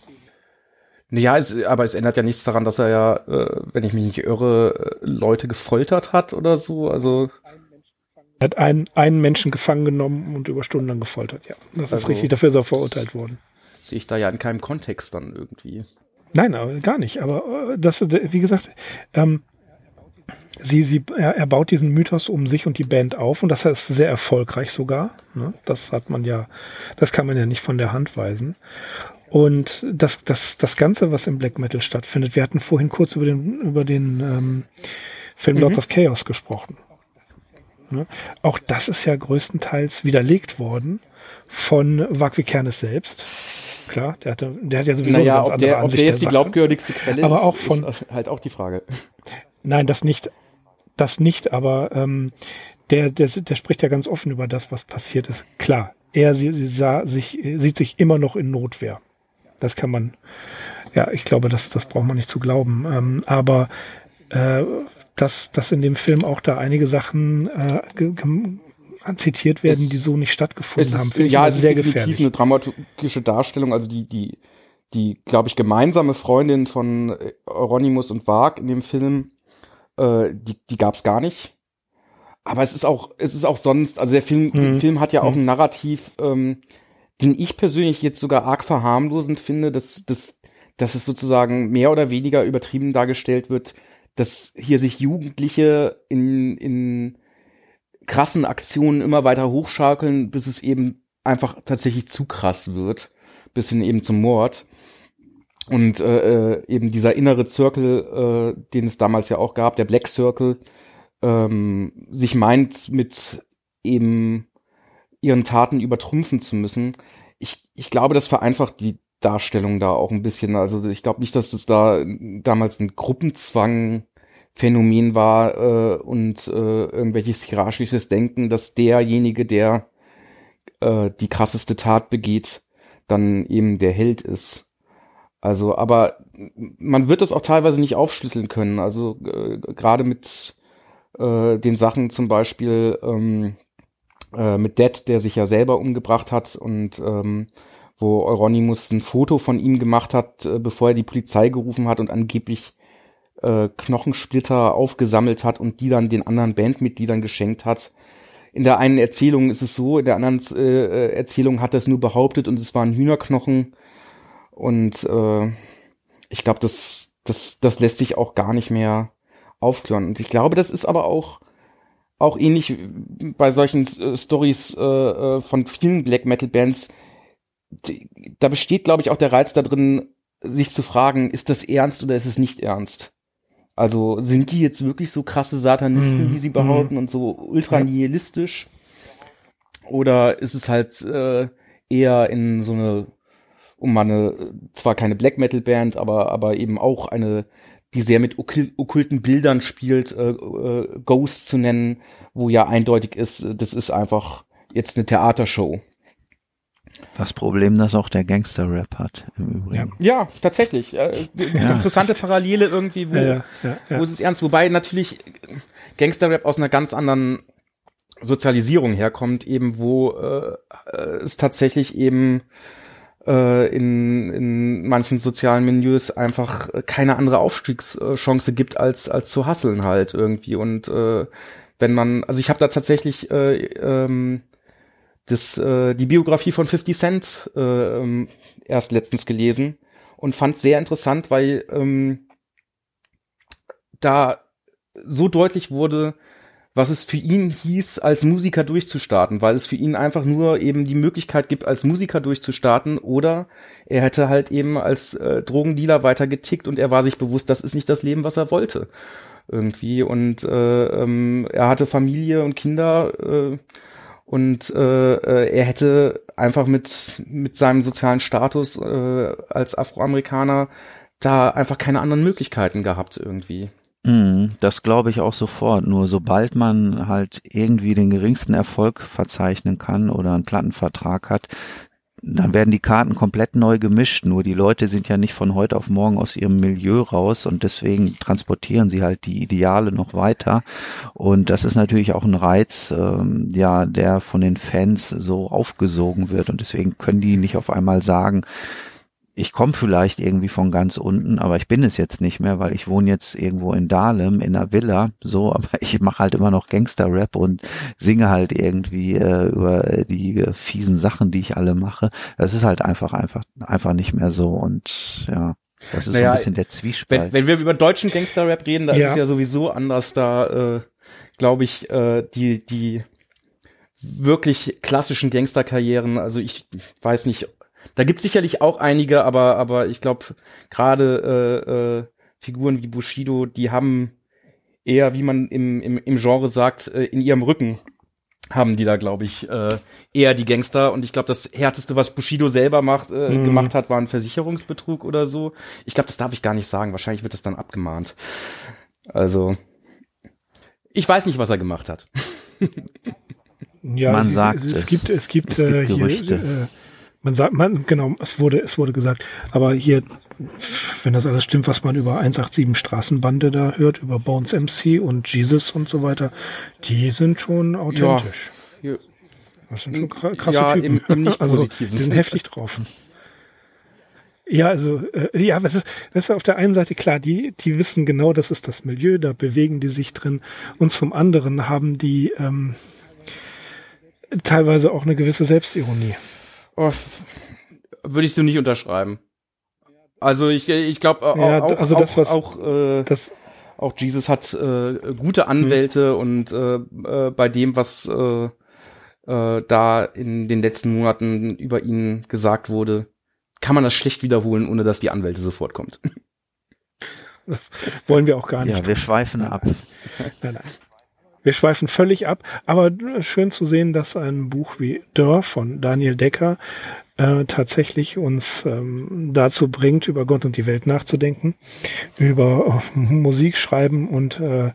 B: Ja, es, aber es ändert ja nichts daran, dass er ja, äh, wenn ich mich nicht irre, äh, Leute gefoltert hat oder so. Also
A: er hat einen, einen Menschen gefangen genommen und über Stunden lang gefoltert, ja. Das also, ist richtig, dafür ist er verurteilt worden.
B: Sehe ich da ja in keinem Kontext dann irgendwie.
A: Nein, aber gar nicht. Aber äh, das, wie gesagt, ähm, sie, sie, er, er baut diesen Mythos um sich und die Band auf und das ist sehr erfolgreich sogar. Ne? Das hat man ja, das kann man ja nicht von der Hand weisen. Und das, das, das Ganze, was im Black Metal stattfindet, wir hatten vorhin kurz über den, über den ähm, Film Lords mhm. of Chaos gesprochen. Ne? Auch das ist ja größtenteils widerlegt worden von Vakvikernes selbst. Klar, der, hatte, der hat ja sowieso
B: naja, eine ganz andere der, Ansicht ob der jetzt der die glaubwürdigste Quelle
A: aber ist, auch von,
B: ist halt auch die Frage.
A: Nein, das nicht, das nicht, aber ähm, der, der, der spricht ja ganz offen über das, was passiert ist. Klar, er sie, sie sah sich, sieht sich immer noch in Notwehr. Das kann man, ja, ich glaube, das, das braucht man nicht zu glauben. Ähm, aber äh, dass, dass in dem Film auch da einige Sachen äh, zitiert werden, es, die so nicht stattgefunden haben.
B: Ist, ja, es ist definitiv gefährlich. eine dramaturgische Darstellung. Also die, die, die, glaube ich, gemeinsame Freundin von Euronymous und Wag in dem Film, äh, die, die gab es gar nicht. Aber es ist auch, es ist auch sonst, also der Film, mhm. der Film hat ja auch mhm. ein Narrativ, ähm, den ich persönlich jetzt sogar arg verharmlosend finde, dass, dass, dass es sozusagen mehr oder weniger übertrieben dargestellt wird, dass hier sich Jugendliche in, in krassen Aktionen immer weiter hochschaukeln, bis es eben einfach tatsächlich zu krass wird, bis hin eben zum Mord. Und äh, äh, eben dieser innere Circle, äh, den es damals ja auch gab, der Black Circle, ähm, sich meint, mit eben ihren Taten übertrumpfen zu müssen. Ich, ich glaube, das vereinfacht die Darstellung da auch ein bisschen. Also ich glaube nicht, dass es da damals ein Gruppenzwang Phänomen war äh, und äh, irgendwelches hierarchisches Denken, dass derjenige, der äh, die krasseste Tat begeht, dann eben der Held ist. Also, aber man wird das auch teilweise nicht aufschlüsseln können. Also äh, gerade mit äh, den Sachen zum Beispiel ähm, äh, mit Dead, der sich ja selber umgebracht hat und ähm, wo Euronymous ein Foto von ihm gemacht hat, äh, bevor er die Polizei gerufen hat und angeblich äh, Knochensplitter aufgesammelt hat und die dann den anderen Bandmitgliedern geschenkt hat. In der einen Erzählung ist es so, in der anderen äh, Erzählung hat er es nur behauptet und es waren Hühnerknochen. Und äh, ich glaube, das, das, das lässt sich auch gar nicht mehr aufklären. Und ich glaube, das ist aber auch, auch ähnlich bei solchen äh, Stories äh, äh, von vielen Black Metal Bands. Die, da besteht, glaube ich, auch der Reiz da drin, sich zu fragen, ist das ernst oder ist es nicht ernst? Also sind die jetzt wirklich so krasse Satanisten, mm, wie sie behaupten, mm. und so ultra nihilistisch? Oder ist es halt äh, eher in so eine, um mal eine, zwar keine Black Metal Band, aber, aber eben auch eine, die sehr mit okkulten Bildern spielt, äh, äh, Ghost zu nennen, wo ja eindeutig ist, das ist einfach jetzt eine Theatershow.
C: Das Problem, das auch der Gangster-Rap hat, im
B: Übrigen. Ja, ja tatsächlich. Äh, ja. [laughs] Interessante Parallele irgendwie, wo, ja, wo ist es ernst? Wobei natürlich Gangster-Rap aus einer ganz anderen Sozialisierung herkommt, eben wo äh, es tatsächlich eben äh, in, in manchen sozialen Milieus einfach keine andere Aufstiegschance gibt, als, als zu hasseln halt irgendwie. Und äh, wenn man, also ich habe da tatsächlich äh, ähm, das, äh, die Biografie von 50 Cent äh, ähm, erst letztens gelesen und fand sehr interessant, weil ähm, da so deutlich wurde, was es für ihn hieß, als Musiker durchzustarten, weil es für ihn einfach nur eben die Möglichkeit gibt, als Musiker durchzustarten oder er hätte halt eben als äh, Drogendealer weiter getickt und er war sich bewusst, das ist nicht das Leben, was er wollte. Irgendwie. Und äh, ähm, er hatte Familie und Kinder äh, und äh, äh, er hätte einfach mit mit seinem sozialen Status äh, als Afroamerikaner da einfach keine anderen Möglichkeiten gehabt irgendwie.
C: Mm, das glaube ich auch sofort. Nur sobald man halt irgendwie den geringsten Erfolg verzeichnen kann oder einen Plattenvertrag hat, dann werden die Karten komplett neu gemischt. Nur die Leute sind ja nicht von heute auf morgen aus ihrem Milieu raus und deswegen transportieren sie halt die Ideale noch weiter. Und das ist natürlich auch ein Reiz, ähm, ja, der von den Fans so aufgesogen wird. Und deswegen können die nicht auf einmal sagen, ich komme vielleicht irgendwie von ganz unten, aber ich bin es jetzt nicht mehr, weil ich wohne jetzt irgendwo in Dahlem in einer Villa, so, [laughs] aber ich mache halt immer noch Gangster-Rap und singe halt irgendwie äh, über die äh, fiesen Sachen, die ich alle mache. Das ist halt einfach, einfach, einfach nicht mehr so und ja. Das ist naja, so ein bisschen der Zwiespalt.
B: Wenn, wenn wir über deutschen Gangster-Rap reden, da ja. ist es ja sowieso anders. Da äh, glaube ich, äh, die, die wirklich klassischen Gangsterkarrieren, also ich weiß nicht, da gibt sicherlich auch einige, aber, aber ich glaube, gerade äh, äh, Figuren wie Bushido, die haben eher, wie man im, im, im Genre sagt, äh, in ihrem Rücken haben die da, glaube ich, äh, eher die Gangster. Und ich glaube, das härteste, was Bushido selber macht, äh, mhm. gemacht hat, war ein Versicherungsbetrug oder so. Ich glaube, das darf ich gar nicht sagen. Wahrscheinlich wird das dann abgemahnt. Also, ich weiß nicht, was er gemacht hat.
C: ja, man es, sagt
A: es, es, es, gibt, es gibt, es gibt äh, Gerüchte. Hier, äh, man sagt, man, genau, es wurde, es wurde gesagt, aber hier, wenn das alles stimmt, was man über 187 Straßenbande da hört, über Bones MC und Jesus und so weiter, die sind schon authentisch. Ja, das sind schon krasse ja, Typen. Im, im nicht [laughs] also, die sind heftig drauf. Ja, also äh, ja, das ist, das ist auf der einen Seite klar, die, die wissen genau, das ist das Milieu, da bewegen die sich drin. Und zum anderen haben die ähm, teilweise auch eine gewisse Selbstironie.
B: Oh, würde ich so nicht unterschreiben. Also ich, ich glaube
A: ja, auch, also das,
B: auch, auch, äh,
A: das,
B: auch Jesus hat äh, gute Anwälte mhm. und äh, äh, bei dem, was äh, äh, da in den letzten Monaten über ihn gesagt wurde, kann man das schlecht wiederholen, ohne dass die Anwälte sofort kommt.
A: Das wollen wir auch gar nicht.
C: Ja, wir schweifen ab. Nein, nein.
A: Wir schweifen völlig ab, aber schön zu sehen, dass ein Buch wie Dörr von Daniel Decker äh, tatsächlich uns ähm, dazu bringt, über Gott und die Welt nachzudenken, über äh, [laughs] Musik schreiben und äh,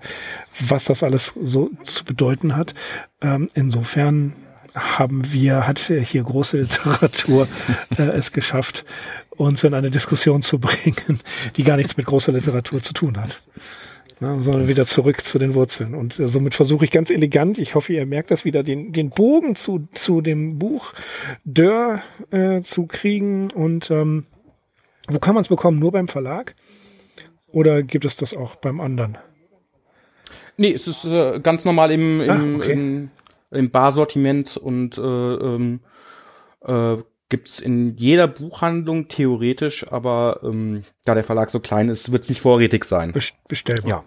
A: was das alles so zu bedeuten hat. Ähm, insofern haben wir, hat hier große [laughs] Literatur äh, es geschafft, uns in eine Diskussion zu bringen, die gar nichts mit großer Literatur zu tun hat. Ne, sondern wieder zurück zu den Wurzeln. Und äh, somit versuche ich ganz elegant, ich hoffe, ihr merkt das wieder, den, den Bogen zu, zu dem Buch Dörr äh, zu kriegen. Und ähm, wo kann man es bekommen? Nur beim Verlag? Oder gibt es das auch beim anderen?
B: Nee, es ist äh, ganz normal im, im, ah, okay. im, im Barsortiment und äh, ähm, äh, gibt's in jeder Buchhandlung theoretisch, aber ähm, da der Verlag so klein ist, wird's nicht vorrätig sein.
A: bestellbar.
B: Ja.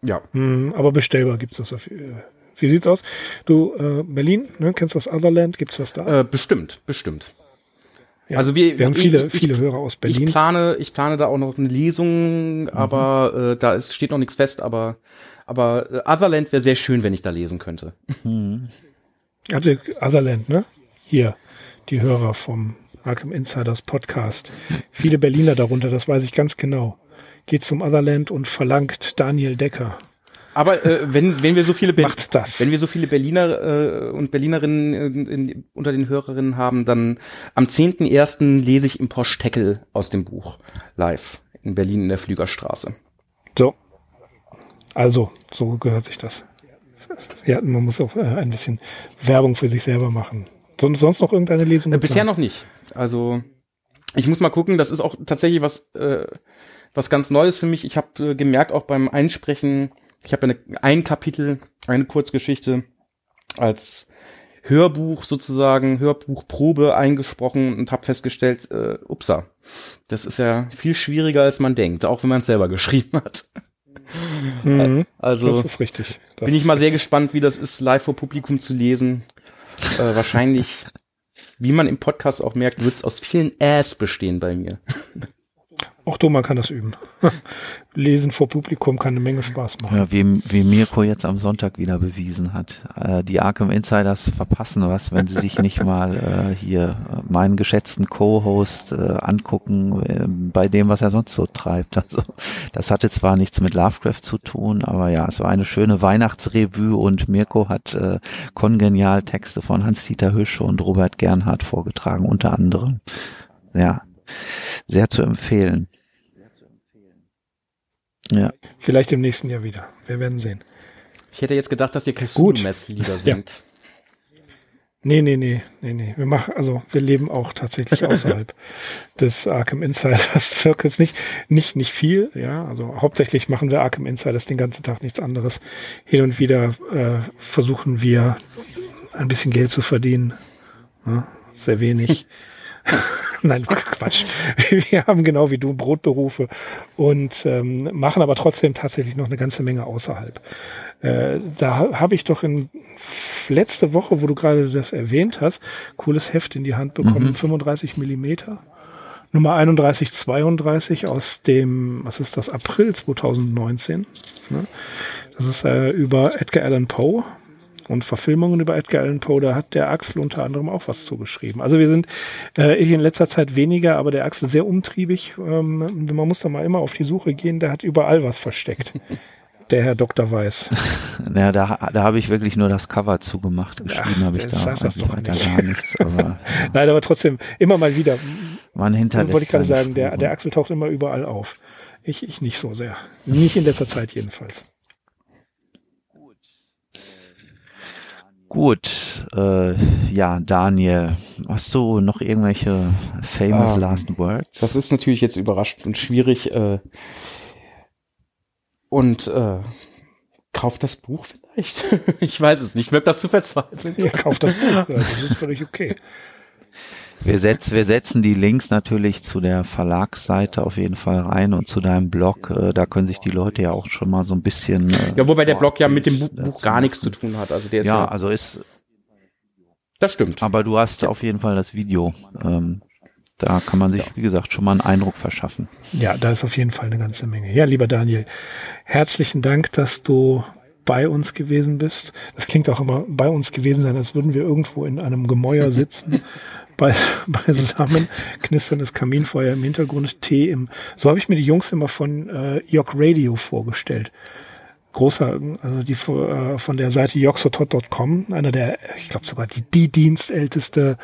A: Ja. Mhm, aber bestellbar gibt's das. Auf, äh, wie sieht's aus? Du, äh, Berlin, ne, kennst du das Otherland? Gibt's das da?
B: Äh, bestimmt, bestimmt.
A: Ja, also wir, wir haben viele, ich, viele Hörer aus Berlin.
B: Ich plane, ich plane da auch noch eine Lesung, mhm. aber äh, da ist, steht noch nichts fest, aber aber äh, Otherland wäre sehr schön, wenn ich da lesen könnte.
A: Mhm. Also Otherland, ne? Hier die Hörer vom Arkham Insiders Podcast. Viele Berliner darunter, das weiß ich ganz genau. Geht zum Otherland und verlangt Daniel Decker.
B: Aber äh, wenn, wenn wir so viele
A: Be Macht das.
B: wenn wir so viele Berliner äh, und Berlinerinnen in, in, unter den Hörerinnen haben, dann am 10.01. lese ich im Porschteckel aus dem Buch live in Berlin in der Flügerstraße.
A: So. Also, so gehört sich das. Ja, man muss auch äh, ein bisschen Werbung für sich selber machen. Sonst, sonst noch irgendeine Lesung?
B: Äh, bisher noch nicht. Also ich muss mal gucken. Das ist auch tatsächlich was, äh, was ganz Neues für mich. Ich habe äh, gemerkt, auch beim Einsprechen, ich habe ein Kapitel, eine Kurzgeschichte als Hörbuch sozusagen, Hörbuchprobe eingesprochen und habe festgestellt, äh, upsa, das ist ja viel schwieriger, als man denkt, auch wenn man es selber [laughs] geschrieben hat.
A: Mhm, also das ist richtig.
B: Das bin ich mal sehr gespannt, wie das ist, live vor Publikum zu lesen äh, wahrscheinlich, wie man im Podcast auch merkt, wird es aus vielen Äs bestehen bei mir.
A: Auch man kann das üben. [laughs] Lesen vor Publikum kann eine Menge Spaß machen.
C: Ja, wie, wie Mirko jetzt am Sonntag wieder bewiesen hat. Äh, die Arkham Insiders verpassen was, wenn sie sich nicht mal äh, hier meinen geschätzten Co-Host äh, angucken, äh, bei dem, was er sonst so treibt. Also, das hatte zwar nichts mit Lovecraft zu tun, aber ja, es war eine schöne Weihnachtsrevue und Mirko hat äh, kongenial Texte von Hans-Dieter Hüsche und Robert Gernhardt vorgetragen, unter anderem. Ja, sehr zu empfehlen.
A: Ja. Vielleicht im nächsten Jahr wieder. Wir werden sehen.
B: Ich hätte jetzt gedacht, dass ihr Cthulhu-Mess-Lieder singt. Ja.
A: Nee, nee, nee, nee, nee. Wir machen, also wir leben auch tatsächlich außerhalb [laughs] des Arkham Insiders Circles. Nicht, nicht, nicht viel, ja. Also hauptsächlich machen wir Arkham Insiders den ganzen Tag nichts anderes. Hin und wieder äh, versuchen wir ein bisschen Geld zu verdienen. Ja, sehr wenig. [laughs] [laughs] Nein, Quatsch. Wir haben genau wie du Brotberufe und ähm, machen aber trotzdem tatsächlich noch eine ganze Menge außerhalb. Äh, da habe ich doch in letzte Woche, wo du gerade das erwähnt hast, cooles Heft in die Hand bekommen, mhm. 35 Millimeter. Nummer 3132 aus dem, was ist das, April 2019. Ne? Das ist äh, über Edgar Allan Poe und Verfilmungen über Edgar Allan Poe, da hat der Axel unter anderem auch was zugeschrieben. Also wir sind, äh, ich in letzter Zeit weniger, aber der Axel sehr umtriebig. Ähm, man muss da mal immer auf die Suche gehen, der hat überall was versteckt. [laughs] Der Herr Dr. Weiß. [laughs]
C: Ja, da, da habe ich wirklich nur das Cover zugemacht. Geschrieben habe ich da eigentlich weiter gar nichts. Aber, [laughs]
A: Nein, aber trotzdem immer mal wieder.
C: Man hinterlässt.
A: Wollte ich gerade sagen, der, der Axel taucht immer überall auf. Ich, ich nicht so sehr. Nicht in letzter Zeit jedenfalls.
C: Gut, äh, ja, Daniel, hast du noch irgendwelche famous ähm, last words?
B: Das ist natürlich jetzt überraschend und schwierig. Äh, und äh, kauft das Buch vielleicht? [laughs] ich weiß es nicht. Wirkt das zu verzweifelt?
A: Ja, kauft das Buch. Das ist völlig okay.
C: Wir, setz, wir setzen die Links natürlich zu der Verlagsseite auf jeden Fall rein und zu deinem Blog. Äh, da können sich die Leute ja auch schon mal so ein bisschen.
B: Äh, ja, wobei der Blog ja mit dem Buch, Buch gar nichts zu tun hat. Also der ist
C: ja, ja also ist Das stimmt. Aber du hast ja. auf jeden Fall das Video. Ähm, da kann man sich, wie gesagt, schon mal einen Eindruck verschaffen.
A: Ja, da ist auf jeden Fall eine ganze Menge. Ja, lieber Daniel, herzlichen Dank, dass du bei uns gewesen bist. Das klingt auch immer bei uns gewesen sein, als würden wir irgendwo in einem Gemäuer [laughs] sitzen, beisammen, knisterndes Kaminfeuer im Hintergrund, Tee im. So habe ich mir die Jungs immer von äh, York Radio vorgestellt großer, also die äh, von der Seite yoxotot.com, einer der, ich glaube sogar die, die dienstälteste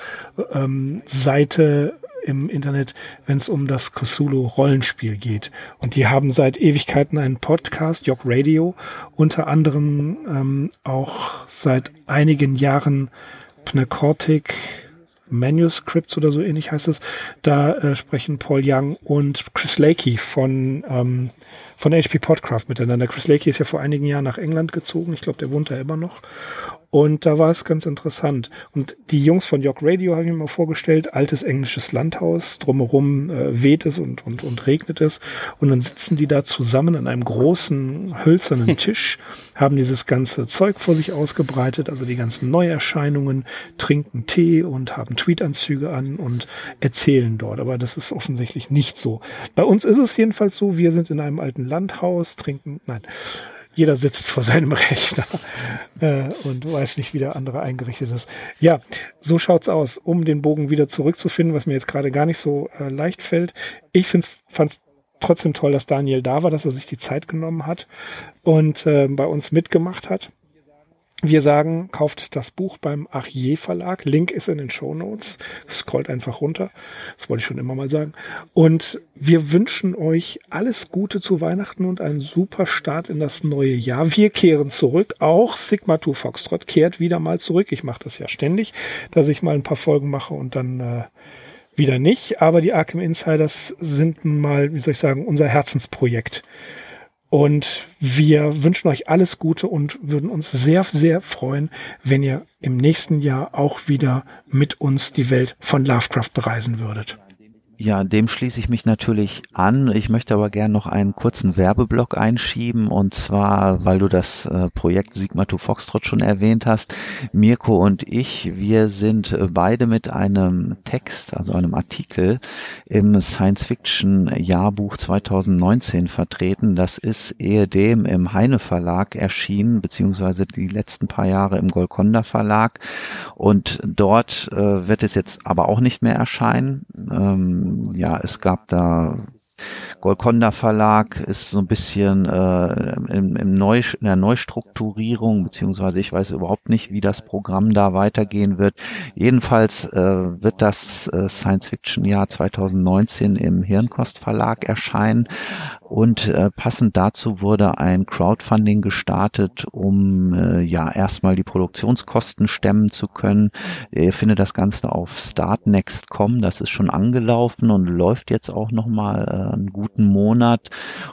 A: ähm, Seite im Internet, wenn es um das Cthulhu-Rollenspiel geht. Und die haben seit Ewigkeiten einen Podcast, York Radio, unter anderem ähm, auch seit einigen Jahren Pnacotic Manuscripts oder so ähnlich heißt es. Da äh, sprechen Paul Young und Chris Lakey von ähm, von HP Podcraft miteinander. Chris Lakey ist ja vor einigen Jahren nach England gezogen. Ich glaube, der wohnt da immer noch. Und da war es ganz interessant. Und die Jungs von York Radio haben mir mal vorgestellt, altes englisches Landhaus, drumherum äh, weht es und, und, und regnet es. Und dann sitzen die da zusammen an einem großen hölzernen [laughs] Tisch, haben dieses ganze Zeug vor sich ausgebreitet, also die ganzen Neuerscheinungen, trinken Tee und haben Tweetanzüge an und erzählen dort. Aber das ist offensichtlich nicht so. Bei uns ist es jedenfalls so, wir sind in einem alten Landhaus, trinken, nein, jeder sitzt vor seinem [laughs] Rechner äh, und weiß nicht, wie der andere eingerichtet ist. Ja, so schaut's aus, um den Bogen wieder zurückzufinden, was mir jetzt gerade gar nicht so äh, leicht fällt. Ich find's, fand's trotzdem toll, dass Daniel da war, dass er sich die Zeit genommen hat und äh, bei uns mitgemacht hat. Wir sagen, kauft das Buch beim Achier Verlag. Link ist in den Show Notes. Scrollt einfach runter. Das wollte ich schon immer mal sagen. Und wir wünschen euch alles Gute zu Weihnachten und einen super Start in das neue Jahr. Wir kehren zurück. Auch Sigma 2 Foxtrot kehrt wieder mal zurück. Ich mache das ja ständig, dass ich mal ein paar Folgen mache und dann äh, wieder nicht. Aber die Arkham Insiders sind mal, wie soll ich sagen, unser Herzensprojekt. Und wir wünschen euch alles Gute und würden uns sehr, sehr freuen, wenn ihr im nächsten Jahr auch wieder mit uns die Welt von Lovecraft bereisen würdet.
C: Ja, dem schließe ich mich natürlich an. Ich möchte aber gern noch einen kurzen Werbeblock einschieben und zwar, weil du das äh, Projekt Sigma to Foxtrot schon erwähnt hast. Mirko und ich, wir sind äh, beide mit einem Text, also einem Artikel im Science-Fiction-Jahrbuch 2019 vertreten. Das ist ehedem im Heine Verlag erschienen, beziehungsweise die letzten paar Jahre im Golconda Verlag und dort äh, wird es jetzt aber auch nicht mehr erscheinen. Ähm, ja, es gab da Golconda Verlag ist so ein bisschen äh, im, im Neu, in der Neustrukturierung, beziehungsweise ich weiß überhaupt nicht, wie das Programm da weitergehen wird. Jedenfalls äh, wird das äh, Science-Fiction-Jahr 2019 im Hirnkost Verlag erscheinen und äh, passend dazu wurde ein Crowdfunding gestartet, um äh, ja erstmal die Produktionskosten stemmen zu können. Ihr findet das Ganze auf startnext.com. Das ist schon angelaufen und läuft jetzt auch nochmal äh, einen guten Monat.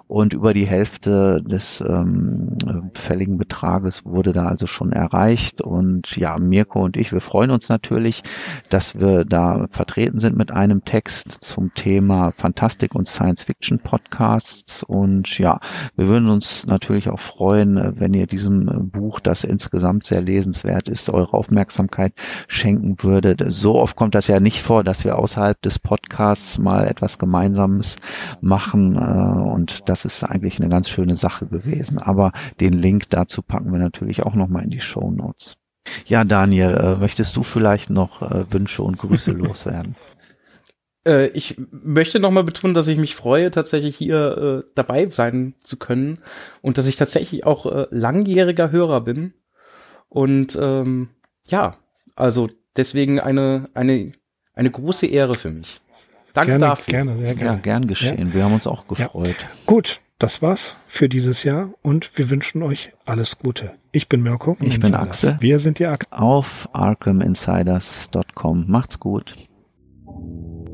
C: Und über die Hälfte des ähm, fälligen Betrages wurde da also schon erreicht. Und ja, Mirko und ich, wir freuen uns natürlich, dass wir da vertreten sind mit einem Text zum Thema Fantastik und Science Fiction Podcasts Podcasts. Und ja, wir würden uns natürlich auch freuen, äh, wenn ihr diesem äh, Buch, das insgesamt sehr lesenswert ist, eure Aufmerksamkeit schenken würdet. So oft kommt das ja nicht vor, dass wir außerhalb des Podcasts mal etwas Gemeinsames machen. Äh, und das ist eigentlich eine ganz schöne Sache gewesen. Aber den Link dazu packen wir natürlich auch nochmal in die Show Notes. Ja, Daniel, möchtest du vielleicht noch Wünsche und Grüße [laughs] loswerden?
B: Äh, ich möchte nochmal betonen, dass ich mich freue, tatsächlich hier äh, dabei sein zu können und dass ich tatsächlich auch äh, langjähriger Hörer bin. Und ähm, ja, also deswegen eine, eine, eine große Ehre für mich. Danke
C: gerne,
B: dafür.
C: Gerne, sehr gerne. Ja, gern geschehen. Ja. Wir haben uns auch gefreut. Ja.
A: Gut, das war's für dieses Jahr und wir wünschen euch alles Gute. Ich bin Mirko.
C: Ich bin Axel.
A: Wir sind die Axel.
C: Auf arkhaminsiders.com. Macht's gut.